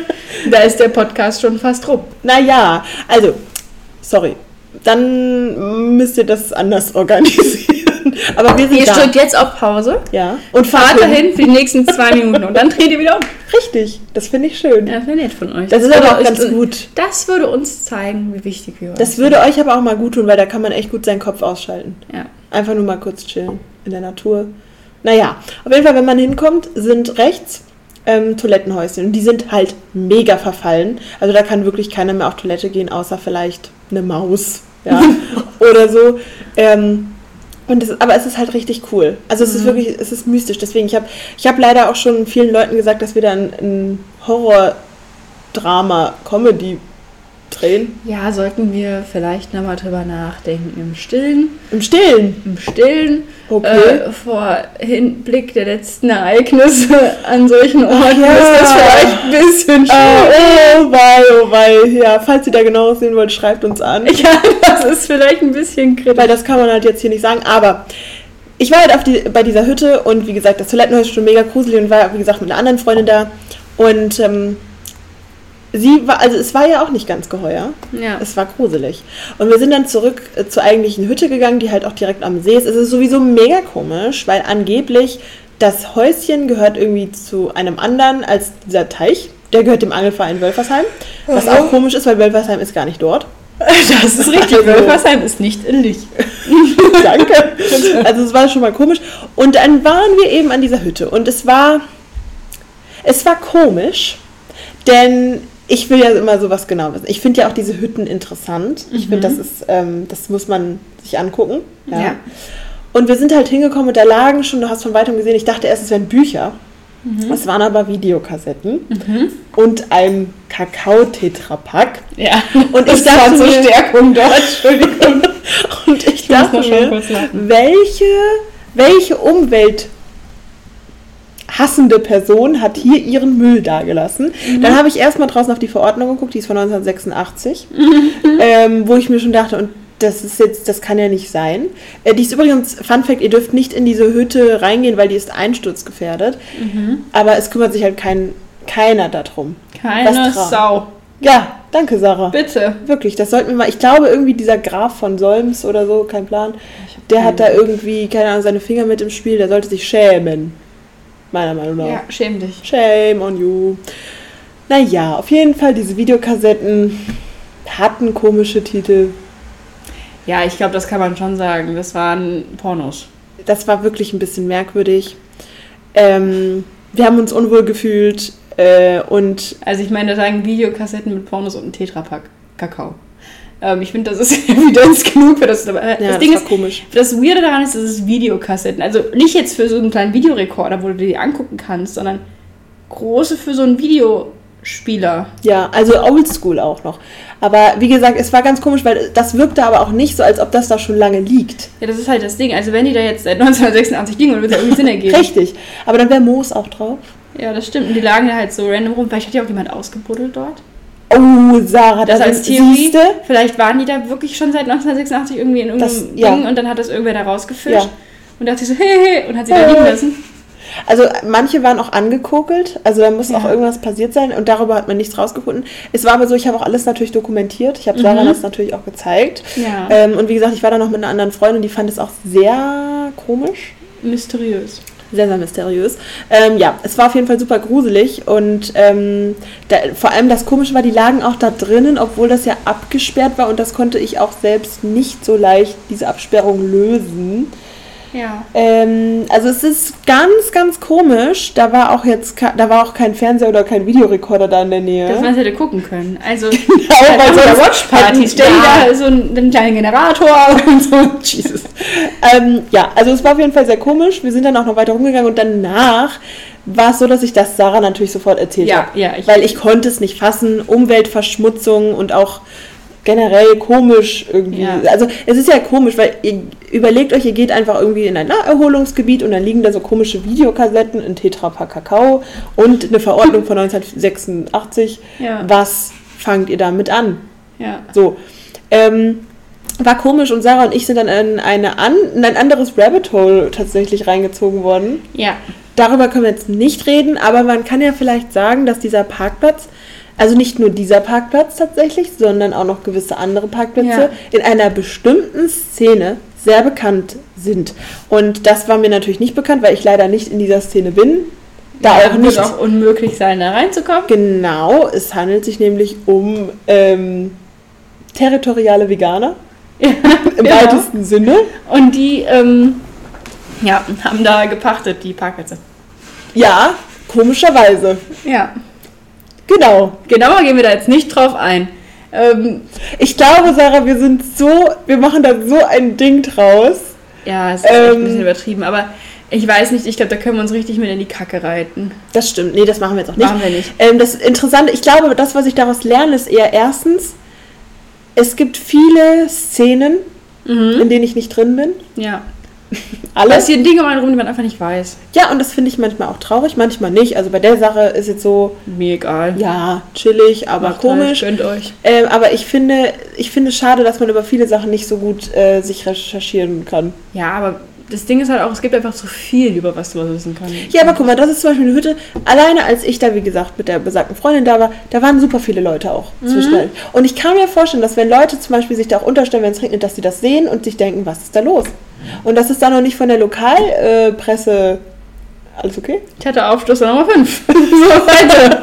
da ist der Podcast schon fast rum. Naja, also, sorry. Dann müsst ihr das anders organisieren. Aber wir sind Ihr da. drückt jetzt auf Pause, Ja. Und fahrt hin. dahin für die nächsten zwei Minuten und dann dreht ihr wieder um. Richtig. Das finde ich schön. Ja, das wäre nett von euch. Das ist aber auch ganz gut. Das würde uns zeigen, wie wichtig wir Das uns würde euch aber auch mal gut tun, weil da kann man echt gut seinen Kopf ausschalten. sind. Ja. Einfach nur mal kurz chillen in der Natur. Naja, auf jeden Fall, wenn man hinkommt, sind rechts ähm, Toilettenhäuschen. Und die sind halt mega verfallen. Also da kann wirklich keiner mehr auf Toilette gehen, außer vielleicht eine Maus. Ja, oder so. Ähm, und es, aber es ist halt richtig cool. Also es ist wirklich, es ist mystisch. Deswegen, ich habe ich hab leider auch schon vielen Leuten gesagt, dass wir da ein, ein Horror-Drama-Comedy drehen. ja, sollten wir vielleicht nochmal drüber nachdenken. Im Stillen, Im Stillen. im Stillen, Okay. äh, vor Hinblick der letzten Ereignisse an solchen Orten ja. ist das vielleicht ein bisschen Oh, schwierig. oh, wei, oh, wei. Ja, falls ihr da genaueres sehen wollt, schreibt uns an. Ja, das ist vielleicht ein bisschen kritisch. Weil das kann man halt jetzt hier nicht sagen. Aber ich war halt auf die, bei dieser Hütte und wie gesagt, das Toilettenhaus ist schon mega gruselig und war, wie gesagt, mit einer anderen Freundin da. Und ähm, sie war, also es war ja auch nicht ganz geheuer. Ja. Es war gruselig. Und wir sind dann zurück äh, zur eigentlichen Hütte gegangen, die halt auch direkt am See ist. Es ist sowieso mega komisch, weil angeblich das Häuschen gehört irgendwie zu einem anderen als dieser Teich. Der gehört dem Angelverein Wölfersheim. Was Aha. auch komisch ist, weil Wölfersheim ist gar nicht dort. Das ist richtig. Also- Wölfersheim ist nicht in Licht. Danke. Also es war schon mal komisch. Und dann waren wir eben an dieser Hütte. Und es war, es war komisch, denn ich will ja immer sowas genau wissen. Ich finde ja auch diese Hütten interessant. Ich finde, das ist, ähm, das muss man sich angucken. Ja. Ja. Und wir sind halt hingekommen und da lagen schon, du hast von weitem gesehen, ich dachte erst, es wären Bücher. Es waren aber Videokassetten und ein Kakao-Tetrapack. Ja. Und ich dachte war zur mir- Stärkung dort. Entschuldigung. Und ich, Ich dachte mir, welche, welche Umwelt hassende Person hat hier ihren Müll dagelassen. Mhm. Dann habe ich erstmal draußen auf die Verordnung geguckt, die ist von 1986, Mhm. ähm, wo ich mir schon dachte, und das ist jetzt, das kann ja nicht sein. Äh, die ist übrigens, Fun Fact, ihr dürft nicht in diese Hütte reingehen, weil die ist einsturzgefährdet. Mhm. Aber es kümmert sich halt kein, keiner darum. Keine Sau. Ja, danke Sarah. Bitte. Wirklich, das sollten wir mal. Ich glaube, irgendwie dieser Graf von Solms oder so, kein Plan, der hat da irgendwie, keine Ahnung, seine Finger mit im Spiel, der sollte sich schämen. Meiner Meinung nach. Ja, schäm dich. Shame on you. Naja, auf jeden Fall, diese Videokassetten hatten komische Titel. Ja, ich glaube, das kann man schon sagen. Das waren Pornos. Das war wirklich ein bisschen merkwürdig. Ähm, wir haben uns unwohl gefühlt äh, und Also ich meine, da sagen Videokassetten mit Pornos und ein Tetrapack Kakao. Ähm, ich finde, das ist Evidenz genug für das. Aber äh, ja, das Ding war ist, komisch. das Weirde daran ist, dass es Videokassetten. Also nicht jetzt für so einen kleinen Videorekorder, wo du dir die angucken kannst, sondern große für so einen Videospieler. Ja, also oldschool auch noch. Aber wie gesagt, es war ganz komisch, weil das wirkte aber auch nicht so, als ob das da schon lange liegt. Ja, das ist halt das Ding. Also wenn die da jetzt seit 1986 liegen, würde es ja irgendwie Sinn ergeben. Richtig. Aber dann wäre Moos auch drauf. Ja, das stimmt. Und die lagen da halt so random rum. Vielleicht hat ja auch jemand ausgebuddelt dort. Oh, Sarah, Das das als ist Theorie. siehste? Vielleicht waren die da wirklich schon seit 1986 irgendwie in irgendeinem Das- ja. Ding und dann hat das irgendwer da rausgefischt. Ja. Und dachte so, hey, hey, und hat sie da liegen lassen. Also manche waren auch angekokelt, also da muss auch Ja. irgendwas passiert sein und darüber hat man nichts rausgefunden. Es war aber so, ich habe auch alles natürlich dokumentiert. Ich habe Sarah Mhm. das natürlich auch gezeigt. Ja. Ähm, und wie gesagt, ich war da noch mit einer anderen Freundin, die fand es auch sehr komisch. Mysteriös. Sehr, sehr mysteriös. Ähm, ja, es war auf jeden Fall super gruselig und ähm, da, vor allem das Komische war, die lagen auch da drinnen, obwohl das ja abgesperrt war und das konnte ich auch selbst nicht so leicht, diese Absperrung lösen. Ja. Ähm, also es ist ganz, ganz komisch. Da war auch jetzt, da war auch kein Fernseher oder kein Videorekorder da in der Nähe. Dass man es hätte gucken können. Also, Genau, auf der sonst Watchparty die da so einen, einen kleinen Generator und so. Jesus. Ähm, ja, also es war auf jeden Fall sehr komisch. Wir sind dann auch noch weiter rumgegangen und danach war es so, dass ich das Sarah natürlich sofort erzählt Ja, habe. ja, ich- Weil ich konnte es nicht fassen. Umweltverschmutzung und auch generell komisch irgendwie. Ja. Also es ist ja komisch, weil ihr überlegt euch, ihr geht einfach irgendwie in ein Naherholungsgebiet und dann liegen da so komische Videokassetten, ein Tetrapack Kakao und eine Verordnung von 1986. Ja. Was fangt ihr damit an? Ja. So. Ähm, war komisch und Sarah und ich sind dann in, eine an, in ein anderes Rabbit Hole tatsächlich reingezogen worden. Ja. Darüber können wir jetzt nicht reden, aber man kann ja vielleicht sagen, dass dieser Parkplatz, also nicht nur dieser Parkplatz tatsächlich, sondern auch noch gewisse andere Parkplätze Ja. in einer bestimmten Szene sehr bekannt sind. Und das war mir natürlich nicht bekannt, weil ich leider nicht in dieser Szene bin. Da ja, auch wird nicht. auch unmöglich sein, da reinzukommen. Genau, es handelt sich nämlich um ähm, territoriale Veganer im genau. weitesten Sinne. Und die, ähm, ja, haben da gepachtet, die Parkplätze. Ja, komischerweise. Ja. Genau. Genauer gehen wir da jetzt nicht drauf ein. Ähm, Ich glaube, Sarah, wir sind so, wir machen da so ein Ding draus. ja, es ist echt ein Ähm, bisschen übertrieben, aber ich weiß nicht, ich glaube, da können wir uns richtig mit in die Kacke reiten. Das stimmt. Nee, das machen wir jetzt auch nicht. Machen wir nicht. Ähm, das Interessante, ich glaube, das, was ich daraus lerne, ist eher erstens, es gibt viele Szenen, Mhm. in denen ich nicht drin bin. Ja. Alles. Passieren Dinge mal rum, die man einfach nicht weiß. Ja, und das finde ich manchmal auch traurig, manchmal nicht. Also bei der Sache ist jetzt so, Mir egal. ja, chillig, aber Macht komisch. Halt, euch. Ähm, aber ich finde, ich finde es schade, dass man über viele Sachen nicht so gut äh, sich recherchieren kann. Ja, aber das Ding ist halt auch, es gibt einfach zu viel, über was du was wissen kannst. Ja, aber guck mal, das ist zum Beispiel eine Hütte. Alleine als ich da, wie gesagt, mit der besagten Freundin da war, da waren super viele Leute auch zwischen. Und ich kann mir vorstellen, dass wenn Leute zum Beispiel sich da auch unterstellen, wenn es regnet, dass sie das sehen und sich denken, was ist da los? Und das ist dann noch nicht von der Lokalpresse. Äh, alles okay? Ich hatte Aufschluss an Nummer 5. so, weiter.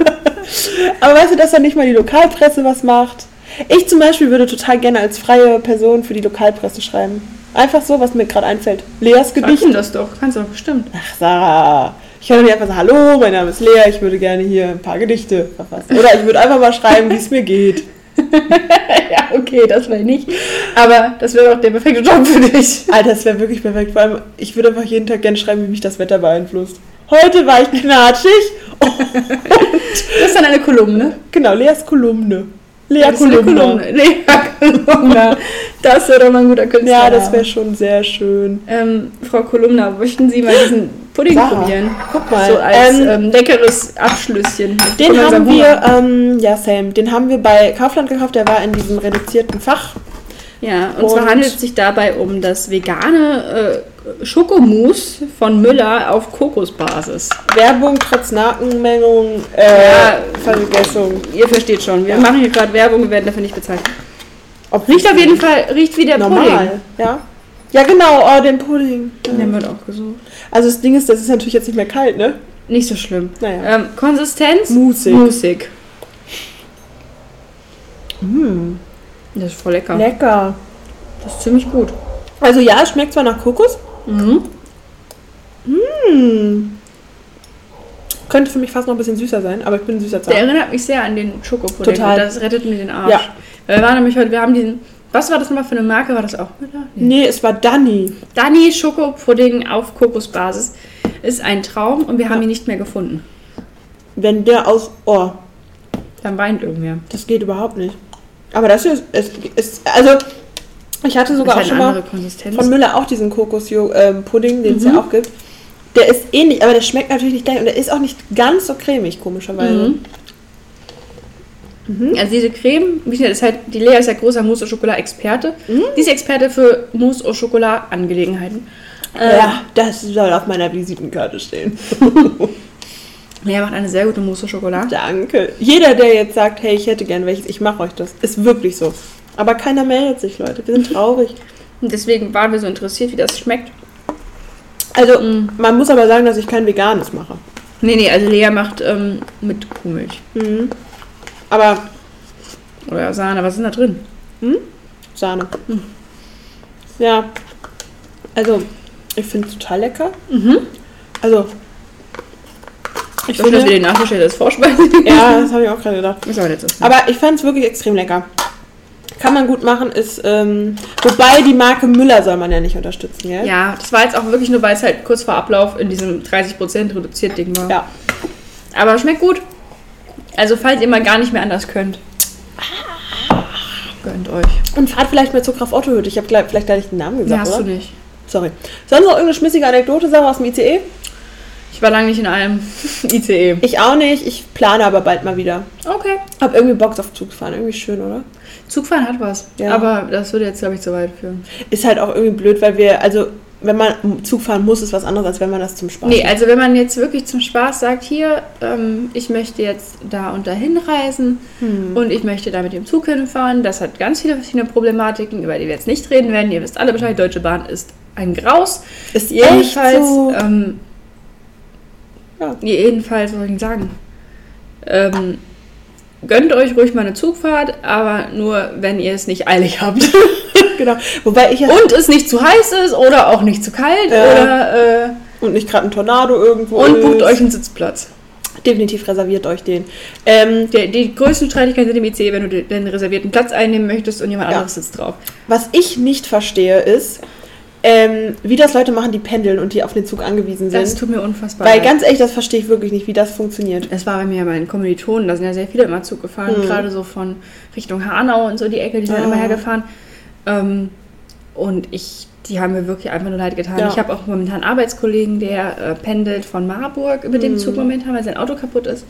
Aber weißt du, dass dann nicht mal die Lokalpresse was macht? Ich zum Beispiel würde total gerne als freie Person für die Lokalpresse schreiben. Einfach so, was mir gerade einfällt. Leas Gedicht. Gedichten das doch. Kannst du doch bestimmt. Ach, Sarah. Ich könnte nicht einfach sagen, hallo, mein Name ist Lea, ich würde gerne hier ein paar Gedichte verfassen. Oder ich würde einfach mal schreiben, wie es mir geht. ja, okay, das vielleicht nicht. Aber das wäre doch der perfekte Job für dich. Alter, das wäre wirklich perfekt. Vor allem, ich würde einfach jeden Tag gerne schreiben, wie mich das Wetter beeinflusst. Heute war ich knatschig. Das ist dann eine Kolumne. Genau, Leas Kolumne. Lea Das Kolumne. Kolumne. Lea Kolumna. Das wäre doch mal ein guter Künstler. Ja, das wäre schon sehr schön. Ähm, Frau Kolumna, möchten Sie mal diesen Pudding Sarah, probieren? guck mal. So als Ähm, ähm, leckeres Abschlüsschen. Den haben wir, ähm, ja, Sam, den haben wir bei Kaufland gekauft. Der war in diesem reduzierten Fach. Ja, und, zwar und- handelt es sich dabei um das vegane äh, Schokomousse von Müller auf Kokosbasis. Werbung trotz Nackenmengung, äh, Ja. Vergessung. Ihr versteht schon, wir Ja. machen hier gerade Werbung, wir werden dafür nicht bezahlt. Ob Riecht auf jeden Fall, riecht wie der normal, Pudding. ja. Ja, genau, oh, den Pudding. Den wird auch gesucht. Also das Ding ist, das ist natürlich jetzt nicht mehr kalt, ne? Nicht so schlimm. Naja. Ähm, Konsistenz? Musig. Musig. Mm, Das ist voll lecker. lecker. Das ist ziemlich gut. Also ja, es schmeckt zwar nach Kokos. Mhm. Hm. Könnte für mich fast noch ein bisschen süßer sein, aber ich bin ein süßer Der Zahn. erinnert mich sehr an den Schokopudding. Total. Das rettet mir den Arsch. Ja. Weil wir waren nämlich heute, wir haben diesen, was war das nochmal für eine Marke? War das auch Müller? Nee, es war Danny. Dani Schokopudding auf Kokosbasis ist ein Traum und wir haben ihn nicht mehr gefunden. Wenn der aus. Oh, Dann weint irgendwer. das geht überhaupt nicht. Aber das hier ist. ist, ist also, ich hatte sogar auch schon mal von Müller auch diesen Kokos-Pudding, den es Mhm. ja auch gibt. Der ist ähnlich, aber der schmeckt natürlich nicht gleich und der ist auch nicht ganz so cremig, komischerweise. Mhm. Also diese Creme, ist halt, die Lea ist ja großer Mousse au Chocolat Experte. Mhm. Die ist Experte für Mousse au Chocolat Angelegenheiten. Äh, Ja, das soll auf meiner Visitenkarte stehen. Lea macht eine sehr gute Mousse au Chocolat. Danke. Jeder, der jetzt sagt, hey, ich hätte gern welches, ich mache euch das, ist wirklich so. Aber keiner meldet sich, Leute. Wir sind traurig. Und deswegen waren wir so interessiert, wie das schmeckt. Also, Mhm. man muss aber sagen, dass ich kein veganes mache. Nee, nee, also Lea macht ähm, mit Kuhmilch. Mhm. Aber Oder Sahne, was ist denn da drin? Sahne. Ja. Also, ich finde es total lecker. Mhm. Also, Ich finde, dass wir den Nachtisch als Vorspeise ja, das habe ich auch gerade gedacht. Ist aber nicht so. Aber ich fand es wirklich extrem lecker. Kann man gut machen, ist, ähm, wobei die Marke Müller soll man ja nicht unterstützen, gell? Ja, das war jetzt auch wirklich nur, weil es halt kurz vor Ablauf in diesem 30% reduziert Ding war. Ja. Aber schmeckt gut. Also falls ihr mal gar nicht mehr anders könnt. Gönnt euch. Und fahrt vielleicht mal zur Kraft Otto Hütte. Ich habe vielleicht gleich den Namen Ja, gesagt, hast du oder? nicht. Sorry. Sonst noch irgendeine schmissige Anekdote, Sarah, aus dem ICE? Ich war lange nicht in einem ICE. Ich auch nicht. Ich plane aber bald mal wieder. Okay. Hab irgendwie Bock auf Zug fahren. Irgendwie schön, oder? Zugfahren hat was. Ja. Aber das würde jetzt, glaube ich, zu weit führen. Ist halt auch irgendwie blöd, weil wir, also, wenn man Zug fahren muss, ist was anderes, als wenn man das zum Spaß Nee, macht. also wenn man jetzt wirklich zum Spaß sagt, hier, ähm, ich möchte jetzt da und dahin reisen Hm. und ich möchte da mit dem Zug hinfahren, das hat ganz viele verschiedene Problematiken, über die wir jetzt nicht reden werden. Ihr wisst alle Bescheid, Deutsche Bahn ist ein Graus. Ist Jedenfalls, so. ähm, Ja. jedenfalls, was soll ich sagen? Ähm, gönnt euch ruhig mal eine Zugfahrt, aber nur, wenn ihr es nicht eilig habt. genau. Wobei ich ja. und es nicht zu heiß ist oder auch nicht zu kalt Ja. oder äh, Und nicht gerade ein Tornado irgendwo. und bucht ist. euch einen Sitzplatz. Definitiv reserviert euch den. Ähm, Der, die größten Streitigkeiten sind im IC, wenn du den, den reservierten Platz einnehmen möchtest und jemand Ja. anderes sitzt drauf. was ich nicht verstehe, ist, ähm, wie das Leute machen, die pendeln und die auf den Zug angewiesen Das sind. tut mir unfassbar Weil leid. ganz ehrlich, das verstehe ich wirklich nicht, wie das funktioniert. Es war bei mir bei den Kommilitonen, da sind ja sehr viele immer Zug gefahren, Mhm. gerade so von Richtung Hanau und so die Ecke, die sind Ah. immer hergefahren. Ähm, und ich, die haben mir wirklich einfach nur leid getan. Ja. Ich habe auch momentan einen Arbeitskollegen, der äh, pendelt von Marburg dem Mhm. Zug momentan, weil sein Auto kaputt ist.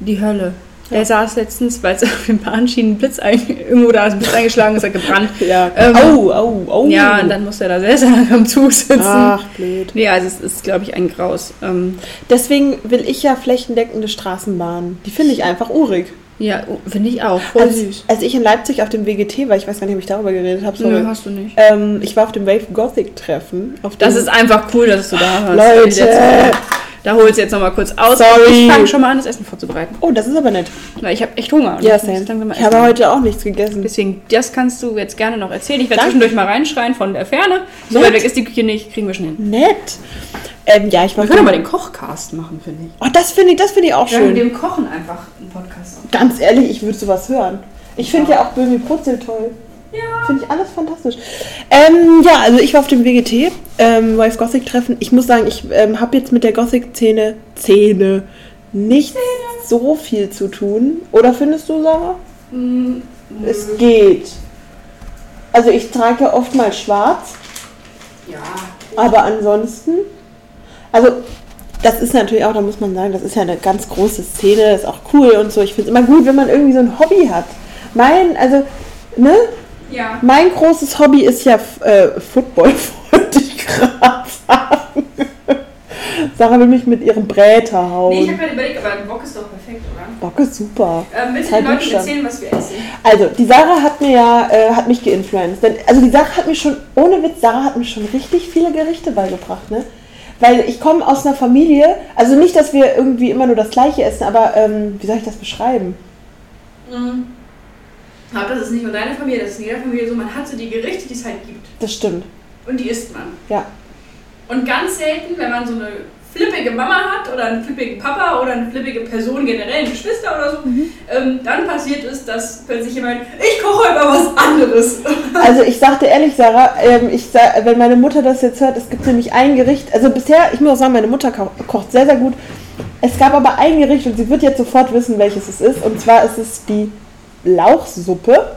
Die Hölle. Ja. Der saß letztens, weil es auf den Bahnschienen ein Blitz ein, irgendwo da ist ein Blitz eingeschlagen, ist er gebrannt. Ja. Ähm, au, au, au. Ja, und dann musste er da sehr, sehr lange am Zug sitzen. Ach, blöd. Nee, also es ist, glaube ich, ein Graus. Ähm, Deswegen will ich ja flächendeckende Straßenbahnen. Die finde ich einfach urig. ja, finde ich auch. Voll Als, süß. als ich in Leipzig auf dem WGT war, ich weiß gar nicht, ob ich darüber geredet habe, Nö, sorry. hast du nicht. Ähm, ich war auf dem Wave Gothic Treffen. Auf Das dem- ist einfach cool, dass du da warst. Leute. Da holst du jetzt nochmal kurz aus. Sorry. Ich fange schon mal an, das Essen vorzubereiten. Oh, das ist aber nett. Weil ich habe echt Hunger. Ja, ich muss Sam. langsam mal Ich habe heute auch nichts gegessen. Deswegen, das kannst du jetzt gerne noch erzählen. Ich werde zwischendurch mal reinschreien von der Ferne. So weit weg ist die Küche nicht, kriegen wir schon hin. Nett. Ähm, ja, ich. Wir können aber den Kochcast machen, finde ich. Oh, das finde ich, das finde ich auch Ja, mit schön. dem Kochen einfach einen Podcast auf. Ganz ehrlich, ich würde sowas hören. Ich finde ja auch Böhmi Putzel toll. Ja. Finde ich alles fantastisch. Ähm, ja, also ich war auf dem WGT, ähm, Wave Gothic Treffen. Ich muss sagen, ich ähm, habe jetzt mit der Gothic-Szene Szene nicht so viel zu tun. Oder findest du, Sarah? Mm, Es geht. Also ich trage ja oftmals schwarz, Ja. aber ansonsten, also das ist natürlich auch, da muss man sagen, das ist ja eine ganz große Szene, ist auch cool und so. Ich finde es immer gut, wenn man irgendwie so ein Hobby hat. Mein, also, ne? Ja. Mein großes Hobby ist ja äh, Football, wollte ich gerade sagen. Sarah will mich mit ihrem Bräter hauen. Nee, ich habe gerade überlegt, aber Bock ist doch perfekt, oder? Bock ist super. Ähm, willst du den Leuten erzählen, was wir essen? Also, die Sarah hat mir ja, äh, hat mich geinfluenced. Denn, also die Sarah hat mir schon, ohne Witz, Sarah hat mir schon richtig viele Gerichte beigebracht, ne? Weil ich komme aus einer Familie, also nicht, dass wir irgendwie immer nur das Gleiche essen, aber ähm, wie soll ich das beschreiben? Aber das ist nicht nur deine Familie, das ist in jeder Familie so. Man hat so die Gerichte, die es halt gibt. Das stimmt. Und die isst man. Ja. Und ganz selten, wenn man so eine flippige Mama hat oder einen flippigen Papa oder eine flippige Person, generell Geschwister oder so, ähm, dann passiert es, dass plötzlich jemand, ich koche heute mal was anderes. Also ich sagte ehrlich, Sarah, ähm, ich sa wenn meine Mutter das jetzt hört, es gibt nämlich ein Gericht, also bisher, ich muss auch sagen, meine Mutter ko kocht sehr, sehr gut. Es gab aber ein Gericht und sie wird jetzt sofort wissen, welches es ist. Und zwar ist es die Lauchsuppe.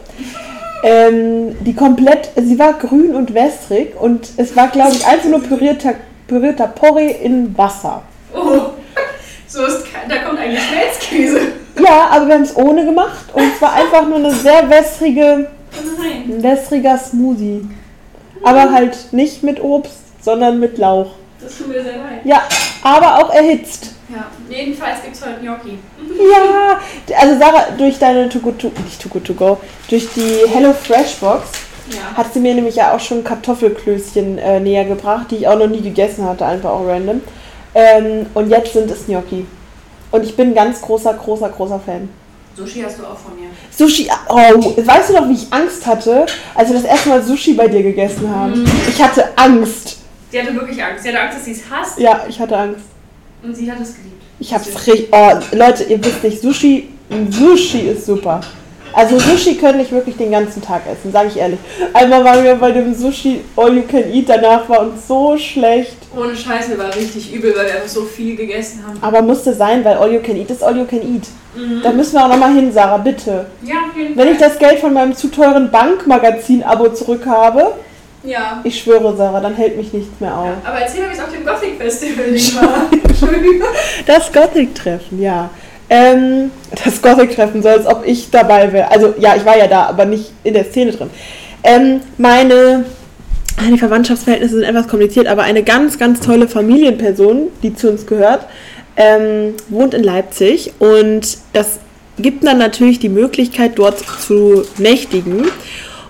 Ähm, die komplett, sie war grün und wässrig und es war, glaube ich, einfach nur pürierter, pürierter Porree in Wasser. Oh, so ist, da kommt eigentlich Schmelzkäse. Ja, aber wir haben es ohne gemacht und es war einfach nur eine sehr wässrige, Nein. ein wässriger Smoothie. Aber halt nicht mit Obst, sondern mit Lauch. Das tut mir sehr leid. Ja, aber auch erhitzt. Ja, jedenfalls gibt es heute Gnocchi. Ja, also Sarah, durch deine Too Good To, nicht Too Good To Go, durch die Hello Fresh Box Ja. hat sie mir nämlich ja auch schon Kartoffelklößchen äh, näher gebracht, die ich auch noch nie gegessen hatte, einfach auch random. Ähm, und jetzt sind es Gnocchi. Und ich bin ein ganz großer, großer, großer Fan. Sushi hast du auch von mir. Sushi, oh, weißt du noch, wie ich Angst hatte, als wir das erste Mal Sushi bei dir gegessen haben? Ich hatte Angst. Sie hatte wirklich Angst. Sie hatte Angst, dass sie es hasst Ja, ich hatte Angst. Und sie hat es geliebt. Ich hab's richtig. Oh, Leute, ihr wisst nicht, Sushi, Sushi ist super. Also Sushi könnte ich wirklich den ganzen Tag essen, sage ich ehrlich. Einmal waren wir bei dem Sushi All You Can Eat, danach war uns so schlecht. Ohne Scheiß, mir war richtig übel, weil wir einfach so viel gegessen haben. Aber musste sein, weil All You Can Eat ist All You Can Eat. Da müssen wir auch nochmal hin, Sarah, bitte. Ja, auf jeden Wenn Fall. ich das Geld von meinem zu teuren Bankmagazin-Abo zurückhabe, Ja. ich schwöre, Sarah, dann hält mich nichts mehr auf. ja. Aber erzähl wie es auf dem Gothic Festival war. Das Gothic-Treffen, ja. Ähm, das Gothic-Treffen, so als ob ich dabei wäre. Also ja, ich war ja da, aber nicht in der Szene drin. Ähm, meine, die Verwandtschaftsverhältnisse sind etwas kompliziert, aber eine ganz, ganz tolle Familienperson, die zu uns gehört, ähm, wohnt in Leipzig und das gibt dann natürlich die Möglichkeit, dort zu nächtigen.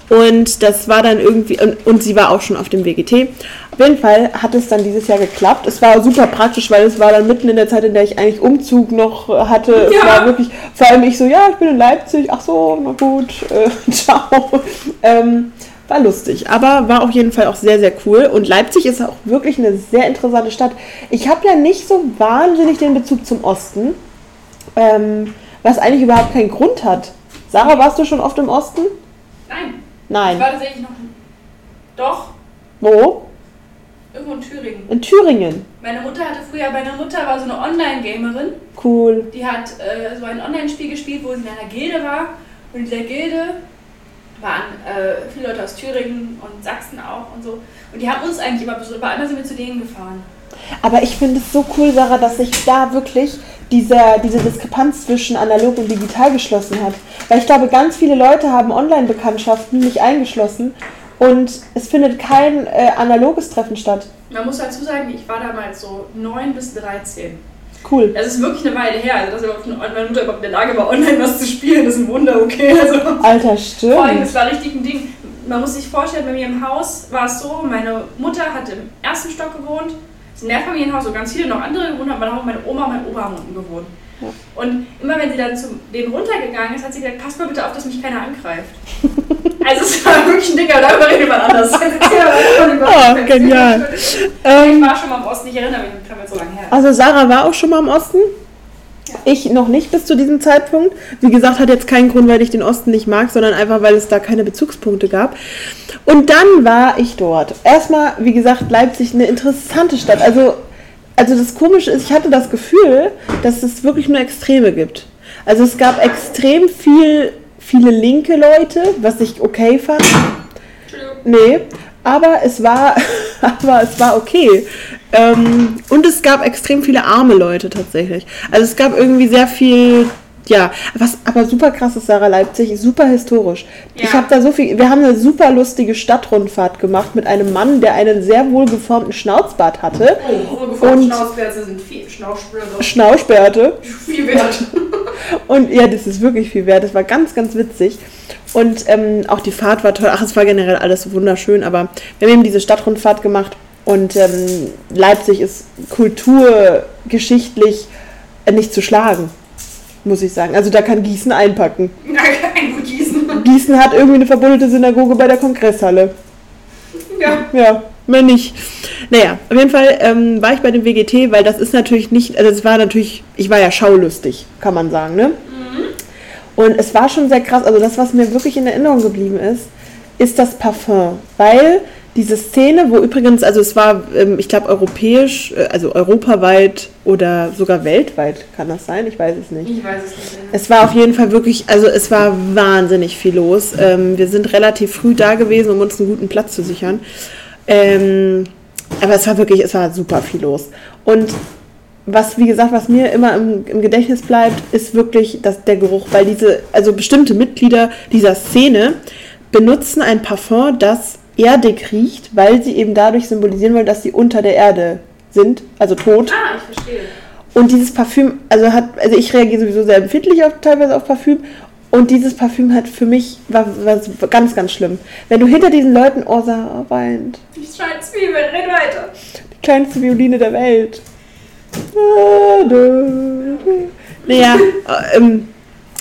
Und das war dann irgendwie, und, und sie war auch schon auf dem WGT. Auf jeden Fall hat es dann dieses Jahr geklappt. Es war super praktisch, weil es war dann mitten in der Zeit, in der ich eigentlich Umzug noch hatte. Es Ja. war wirklich, vor allem ich so, ja, ich bin in Leipzig, ach so, na gut, äh, ciao. Ähm, war lustig, aber war auf jeden Fall auch sehr, sehr cool. Und Leipzig ist auch wirklich eine sehr interessante Stadt. Ich habe ja nicht so wahnsinnig den Bezug zum Osten, ähm, was eigentlich überhaupt keinen Grund hat. Sarah, warst du schon oft im Osten? Nein. Ich Nein. war tatsächlich noch. Doch, Wo? irgendwo in Thüringen. In Thüringen. Meine Mutter hatte früher, meine Mutter war so eine Online-Gamerin. Cool. Die hat äh, so ein Online-Spiel gespielt, wo sie in einer Gilde war. Und in dieser Gilde waren äh, viele Leute aus Thüringen und Sachsen auch und so. Und die haben uns eigentlich immer besucht, aber einmal sind wir zu denen gefahren. Aber ich finde es so cool, Sarah, dass sich da wirklich dieser, diese Diskrepanz zwischen analog und digital geschlossen hat. Weil ich glaube, ganz viele Leute haben Online-Bekanntschaften nicht eingeschlossen und es findet kein äh, analoges Treffen statt. Man muss dazu sagen, ich war damals so 9 bis 13. Cool. Das ist wirklich eine Weile her. Also, dass überhaupt meine Mutter überhaupt in der Lage war, online was zu spielen, ist ein Wunder, okay. Also, Alter, Vor allem, stimmt. das war richtig ein Ding. Man muss sich vorstellen, bei mir im Haus war es so, meine Mutter hat im ersten Stock gewohnt, ein Mehrfamilienhaus, wo ganz viele noch andere gewohnt haben, aber auch meine Oma und mein Opa haben unten gewohnt. Ja. Und immer wenn sie dann zu denen runtergegangen ist, hat sie gesagt, pass mal bitte auf, dass mich keiner angreift. also es war wirklich ein Ding, aber darüber reden wir anders. Oh, genial. Ich Ähm, war schon mal im Osten, ich erinnere mich, das kam jetzt so lange her. also Sarah war auch schon mal im Osten. Ich noch nicht bis zu diesem Zeitpunkt. Wie gesagt, hat jetzt keinen Grund, weil ich den Osten nicht mag, sondern einfach, weil es da keine Bezugspunkte gab. Und dann war ich dort. Erstmal, wie gesagt, Leipzig eine interessante Stadt. Also, also das Komische ist, ich hatte das Gefühl, dass es wirklich nur Extreme gibt. Also es gab extrem viel, viele linke Leute, was ich okay fand. Entschuldigung. Nee, aber es war, aber es war okay. Ähm, und es gab extrem viele arme Leute tatsächlich. Also es gab irgendwie sehr viel, ja, was aber super krass ist, Sarah Leipzig, super historisch. Ja. Ich habe da so viel, wir haben eine super lustige Stadtrundfahrt gemacht mit einem Mann, der einen sehr wohlgeformten Schnauzbart hatte, Oh, Und- Schnauzbärte sind viel, Schnauzbärte Schnauzbärte. viel wert. Und ja, das ist wirklich viel wert. Das war ganz, ganz witzig. Und ähm, auch die Fahrt war toll. Ach, es war generell alles wunderschön. Aber wir haben eben diese Stadtrundfahrt gemacht. Und ähm, Leipzig ist kulturgeschichtlich äh, nicht zu schlagen, muss ich sagen. Also da kann Gießen einpacken. Ein gut gießen. Gießen hat irgendwie eine verbundete Synagoge bei der Kongresshalle. Ja. Ja, mehr nicht. Naja, auf jeden Fall ähm, war ich bei dem WGT, weil das ist natürlich nicht, also es war natürlich, ich war ja schaulustig, kann man sagen, ne? Und es war schon sehr krass, also das, was mir wirklich in Erinnerung geblieben ist, ist das Parfum. Weil diese Szene, wo übrigens, also es war, ähm, ich glaube, europäisch, äh, also europaweit oder sogar weltweit, kann das sein? Ich weiß es nicht. Ich weiß es nicht. Es war auf jeden Fall wirklich, also es war wahnsinnig viel los. Ähm, wir sind relativ früh da gewesen, um uns einen guten Platz zu sichern. Ähm, aber es war wirklich, es war super viel los. Und was, wie gesagt, was mir immer im, im Gedächtnis bleibt, ist wirklich das, der Geruch, weil diese, also bestimmte Mitglieder dieser Szene benutzen ein Parfum, das erdig riecht, weil sie eben dadurch symbolisieren wollen, dass sie unter der Erde sind, also tot. Ah, ich verstehe. Und dieses Parfüm, also hat, also ich reagiere sowieso sehr empfindlich auf, teilweise auf Parfüm. Und dieses Parfüm hat für mich, war, war ganz, ganz schlimm. Wenn du hinter diesen Leuten, oh, Sarah weint. Ich schreie Zwiebeln, red weiter. Die kleinste Violine der Welt. Naja, äh, ähm,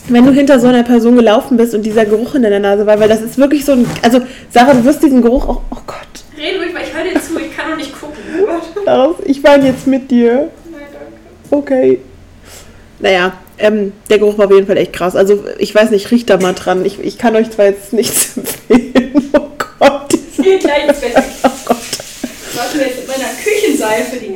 wenn du hinter so einer Person gelaufen bist und dieser Geruch in deiner Nase war, weil das ist wirklich so ein, also Sarah, du wirst diesen Geruch auch, oh Gott, Red ruhig, weil ich höre dir zu, ich kann doch nicht gucken. daraus, ich weine jetzt mit dir. Nein, danke. Okay. Naja, ähm, der Geruch war auf jeden Fall echt krass. Also ich weiß nicht, riecht da mal dran. Ich, ich kann euch zwar jetzt nichts empfehlen. Oh Gott. diese- Geh gleich ins Bett. Oh Gott. Mir jetzt mit meiner Küchenseife die.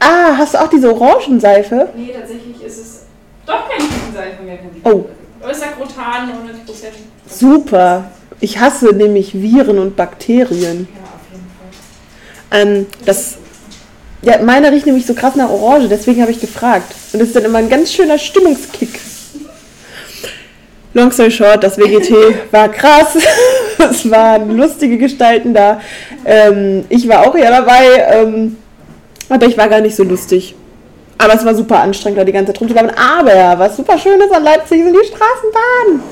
Ah, hast du auch diese Orangenseife? Nee, tatsächlich ist es doch keine Küchenseife mehr. Oh. Aber es sagt Rotan 100 Prozent. Super. Ich hasse nämlich Viren und Bakterien. Ja, auf jeden Fall. Ähm, das, ja, meiner riecht nämlich so krass nach Orange, deswegen habe ich gefragt. Und das ist dann immer ein ganz schöner Stimmungskick. Long story short, das WGT war krass. es waren lustige Gestalten da. Ähm, ich war auch ja dabei, ähm, aber ich war gar nicht so lustig. Aber es war super anstrengend, da die ganze Zeit rumzulaufen. Aber was super schön ist an Leipzig sind die Straßenbahnen.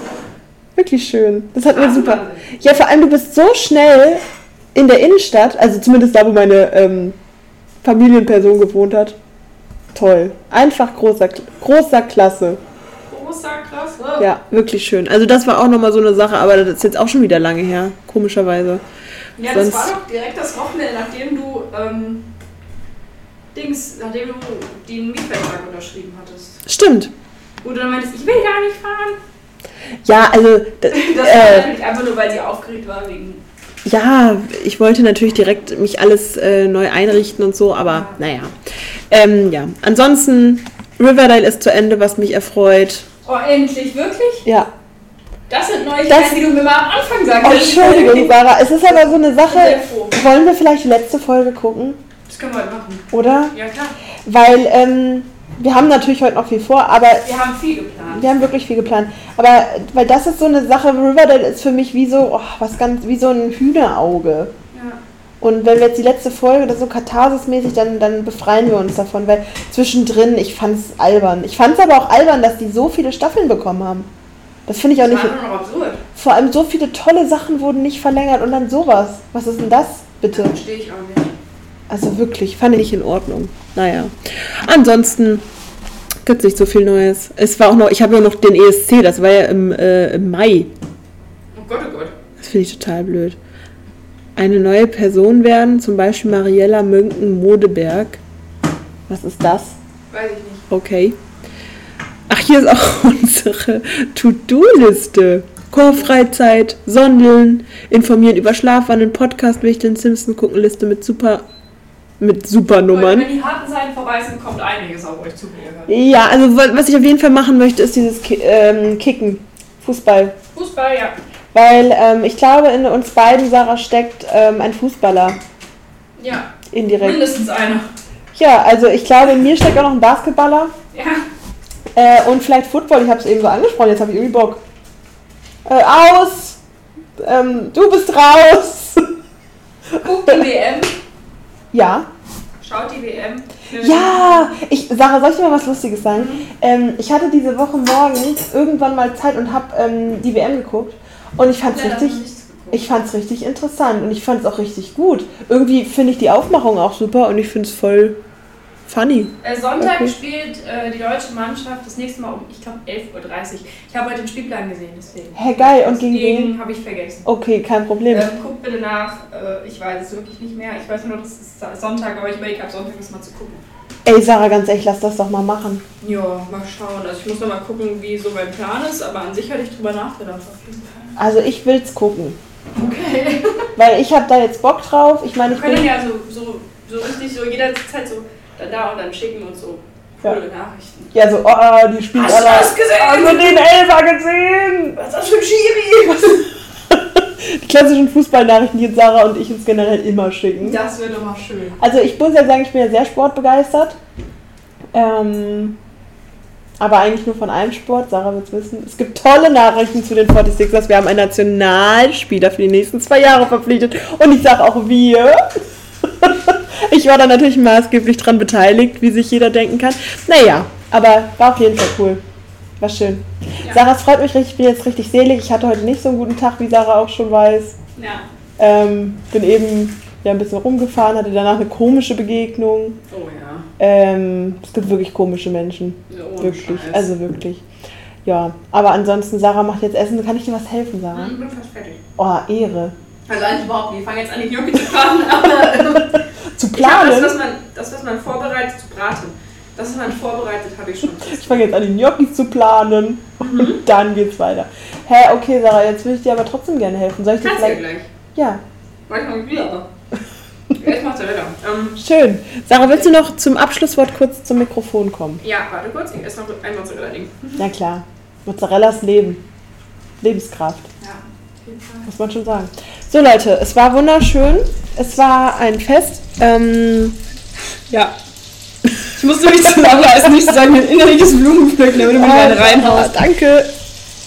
Wirklich schön. Das hat mir super. Ja, vor allem du bist so schnell in der Innenstadt, also zumindest da, wo meine ähm, Familienperson gewohnt hat. Toll. Einfach großer, großer Klasse. Großer, krass. Wow. Ja, wirklich schön. Also das war auch nochmal so eine Sache, aber das ist jetzt auch schon wieder lange her, komischerweise. Ja, das Sonst- war doch direkt das Wochenende, nachdem du, ähm, Dings, nachdem du den Mietvertrag unterschrieben hattest. Stimmt. Wo du dann meintest, ich will gar nicht fahren. Ja, also d- Das äh, war natürlich einfach nur, weil sie aufgeregt war wegen. ja, ich wollte natürlich direkt mich alles äh, neu einrichten und so, aber naja. Ähm, ja, ansonsten Riverdale ist zu Ende, was mich erfreut. Oh, endlich, wirklich? Ja, Das sind Neuigkeiten, Das- die du mir mal am Anfang oh, sagst. Entschuldigung, Sarah, es ist aber so eine Sache. Wollen wir vielleicht die letzte Folge gucken, Das können wir heute machen. oder? Ja, klar. Weil ähm, wir haben natürlich heute noch viel vor, aber Wir haben viel geplant. wir haben wirklich viel geplant. Aber weil das ist so eine Sache, Riverdale ist für mich wie so, oh, was ganz, wie so ein Hühnerauge. Ja. Und wenn wir jetzt die letzte Folge, das so katharsismäßig, dann, dann befreien wir uns davon, weil zwischendrin, ich fand's albern. Ich fand's aber auch albern, dass die so viele Staffeln bekommen haben. Das finde ich auch Das nicht. war noch absurd. Vor allem so viele tolle Sachen wurden nicht verlängert und dann sowas. Was ist denn das, bitte? Verstehe ich auch nicht. Also wirklich, fand ich in Ordnung. Naja. Ansonsten gibt es nicht so viel Neues. Es war auch noch, ich habe ja noch den ESC, das war ja im, äh, im Mai. Oh Gott, oh Gott. Das finde ich total blöd. Eine neue Person werden, zum Beispiel Mariella Mönken-Modeberg. Was ist das? Weiß ich nicht. Okay. Ach, hier ist auch unsere To-Do-Liste. Chorfreizeit, Sondeln, informieren über Schlafwandeln, Podcast, Wichteln, Simpson gucken Liste mit super mit Supernummern. Wenn die harten Zeiten vorbei sind, kommt einiges auf euch zu. hört. Ja, also wa- was ich auf jeden Fall machen möchte, ist dieses ähm, Kicken, Fußball. Fußball, ja. Weil ähm, ich glaube, in uns beiden, Sarah, steckt ähm, ein Fußballer Ja, indirekt. mindestens einer. Ja, also ich glaube, in mir steckt auch noch ein Basketballer Ja. äh, und vielleicht Football. Ich habe es eben so angesprochen, jetzt habe ich irgendwie Bock. Äh, aus! Ähm, du bist raus! Guckt die WM. ja. Schaut die WM. Ja! Ich, Sarah, soll ich dir mal was Lustiges sagen? Ähm, ich hatte diese Woche morgens irgendwann mal Zeit und habe ähm, die WM geguckt. Und ich fand es Ja, richtig. Ich fand es richtig interessant und ich fand es auch richtig gut. Irgendwie finde ich die Aufmachung auch super und ich finde es voll, funny. Äh, Sonntag Okay. spielt äh, die deutsche Mannschaft das nächste Mal um, ich glaube, 11.30 Uhr. Ich habe heute den Spielplan gesehen, deswegen. Hä, geil. Und gegen wen? Deswegen habe ich vergessen. Okay, kein Problem. Ähm, guck bitte nach. Äh, ich weiß es wirklich nicht mehr. Ich weiß nur, das ist Sonntag, aber ich überlege ab Sonntag das mal zu gucken. Ey, Sarah, ganz ehrlich, lass das doch mal machen. Ja, mal schauen. Also ich muss noch mal gucken, wie so mein Plan ist, aber an sich hatte ich drüber nachgedacht. Also ich will's gucken. Okay. Weil ich habe da jetzt Bock drauf. Ich meine, Wir ich können bin... ja so, so, so richtig so jederzeit so dann da und dann schicken und so coole Nachrichten. Ja, so, oh, die spielt Hast du alle... das gesehen? Hast du den Elfer gesehen? Was ist das für ein Schiri? Die klassischen Fußballnachrichten, die jetzt Sarah und ich uns generell immer schicken. Das wäre doch mal schön. Also ich muss ja sagen, ich bin ja sehr sportbegeistert. Ähm, aber eigentlich nur von einem Sport, Sarah wird es wissen. Es gibt tolle Nachrichten zu den 46ers. Wir haben einen Nationalspieler für die nächsten zwei Jahre verpflichtet. Und ich sage auch wir. ich war da natürlich maßgeblich dran beteiligt, wie sich jeder denken kann. Naja, aber war auf jeden Fall cool. War schön. Ja. Sarah, es freut mich richtig, ich bin jetzt richtig selig. Ich hatte heute nicht so einen guten Tag, wie Sarah auch schon weiß. Ja. Ähm, bin eben ja, ein bisschen rumgefahren, hatte danach eine komische Begegnung. Oh ja. Ähm, es gibt wirklich komische Menschen. Ohne wirklich. Scheiß. Also wirklich. Ja, aber ansonsten, Sarah macht jetzt Essen. Kann ich dir was helfen, Sarah? Ich bin fast fertig. Oh, Ehre. Also eigentlich überhaupt nicht. Ich fange jetzt an, die Gnocchi zu braten, aber Zu ich hab das, planen? was man, das, was man vorbereitet, zu braten. Das, was man vorbereitet, habe ich schon. Ich fange jetzt an, die Gnocchis zu planen. Mhm. Und dann geht's weiter. Hä, okay, Sarah, jetzt will ich dir aber trotzdem gerne helfen. Soll ich dir ja vielleicht. gleich. Ja, Manchmal wieder. Jetzt macht's ja weiter. Ähm, schön. Sarah, willst du noch zum Abschlusswort kurz zum Mikrofon kommen? ja, warte kurz. Ich esse noch ein Mozzarella-Ding. Ja, klar. Mozzarellas Leben. Lebenskraft. Ja. Muss man schon sagen. So Leute, es war wunderschön. Es war ein Fest. Ähm, Ja. Ich musste mich zusammenreißen, nicht zu sagen, ein innerliches Blumenpflücken, damit du mich ah, gerade reinhaust. Danke.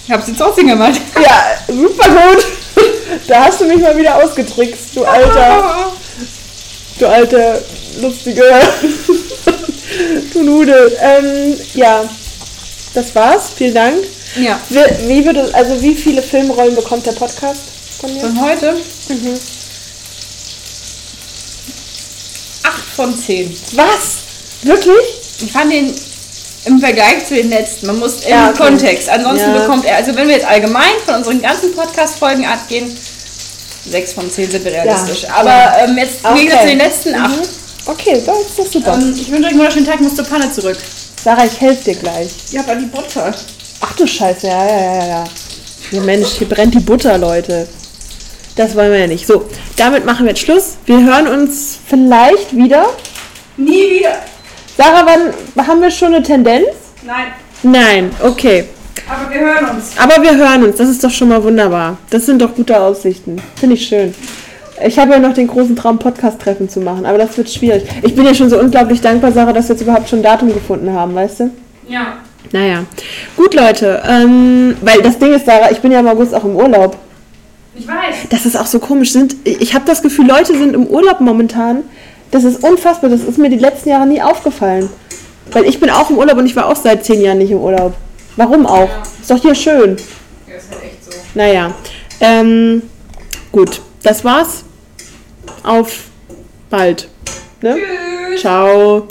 Ich hab's jetzt trotzdem gemacht. Ja, super gut. Da hast du mich mal wieder ausgetrickst, du alter, du alte, lustige, du Nudel. Ähm, ja, das war's. Vielen Dank. Ja. Wie, wie würde, also wie viele Filmrollen bekommt der Podcast von mir? Von heute? Mhm. 8 von 10. Was? Wirklich? Ich fand den im Vergleich zu den letzten, man muss im Ja, okay. Kontext. Ansonsten Ja. bekommt er, also wenn wir jetzt allgemein von unseren ganzen Podcast-Folgen abgehen, 6 von 10 sind wir realistisch. Ja. Aber ähm, jetzt Okay. Gegensatz zu den letzten 8. Mhm. Okay, das ist doch super. Ähm, ich wünsche euch einen wunderschönen Tag, muss zur Panne zurück. Sarah, ich helfe dir gleich. Ja, aber die Butter. Ach du Scheiße, ja, ja, ja, ja. Ja, Mensch, hier brennt die Butter, Leute. Das wollen wir ja nicht. So, damit machen wir jetzt Schluss. Wir hören uns vielleicht wieder. Nie wieder. Sarah, wann haben wir schon eine Tendenz? Nein, Nein, okay. aber wir hören uns. Aber wir hören uns. Das ist doch schon mal wunderbar. Das sind doch gute Aussichten. Finde ich schön. Ich habe ja noch den großen Traum, Podcast-Treffen zu machen, aber das wird schwierig. Ich bin ja schon so unglaublich dankbar, Sarah, dass wir jetzt überhaupt schon ein Datum gefunden haben, weißt du? Ja. Naja. Gut, Leute. Ähm, weil das Ding ist, Sarah, ich bin ja im August auch im Urlaub. Ich weiß. Das ist auch so komisch. Sind, ich habe das Gefühl, Leute sind im Urlaub momentan. Das ist unfassbar. Das ist mir die letzten Jahre nie aufgefallen. Weil ich bin auch im Urlaub und ich war auch seit zehn Jahren nicht im Urlaub. Warum auch? Ja. Ist doch hier schön. Ja, ist halt echt so. Naja. Ähm, gut. Das war's. Auf bald. Ne? Tschüss. Ciao.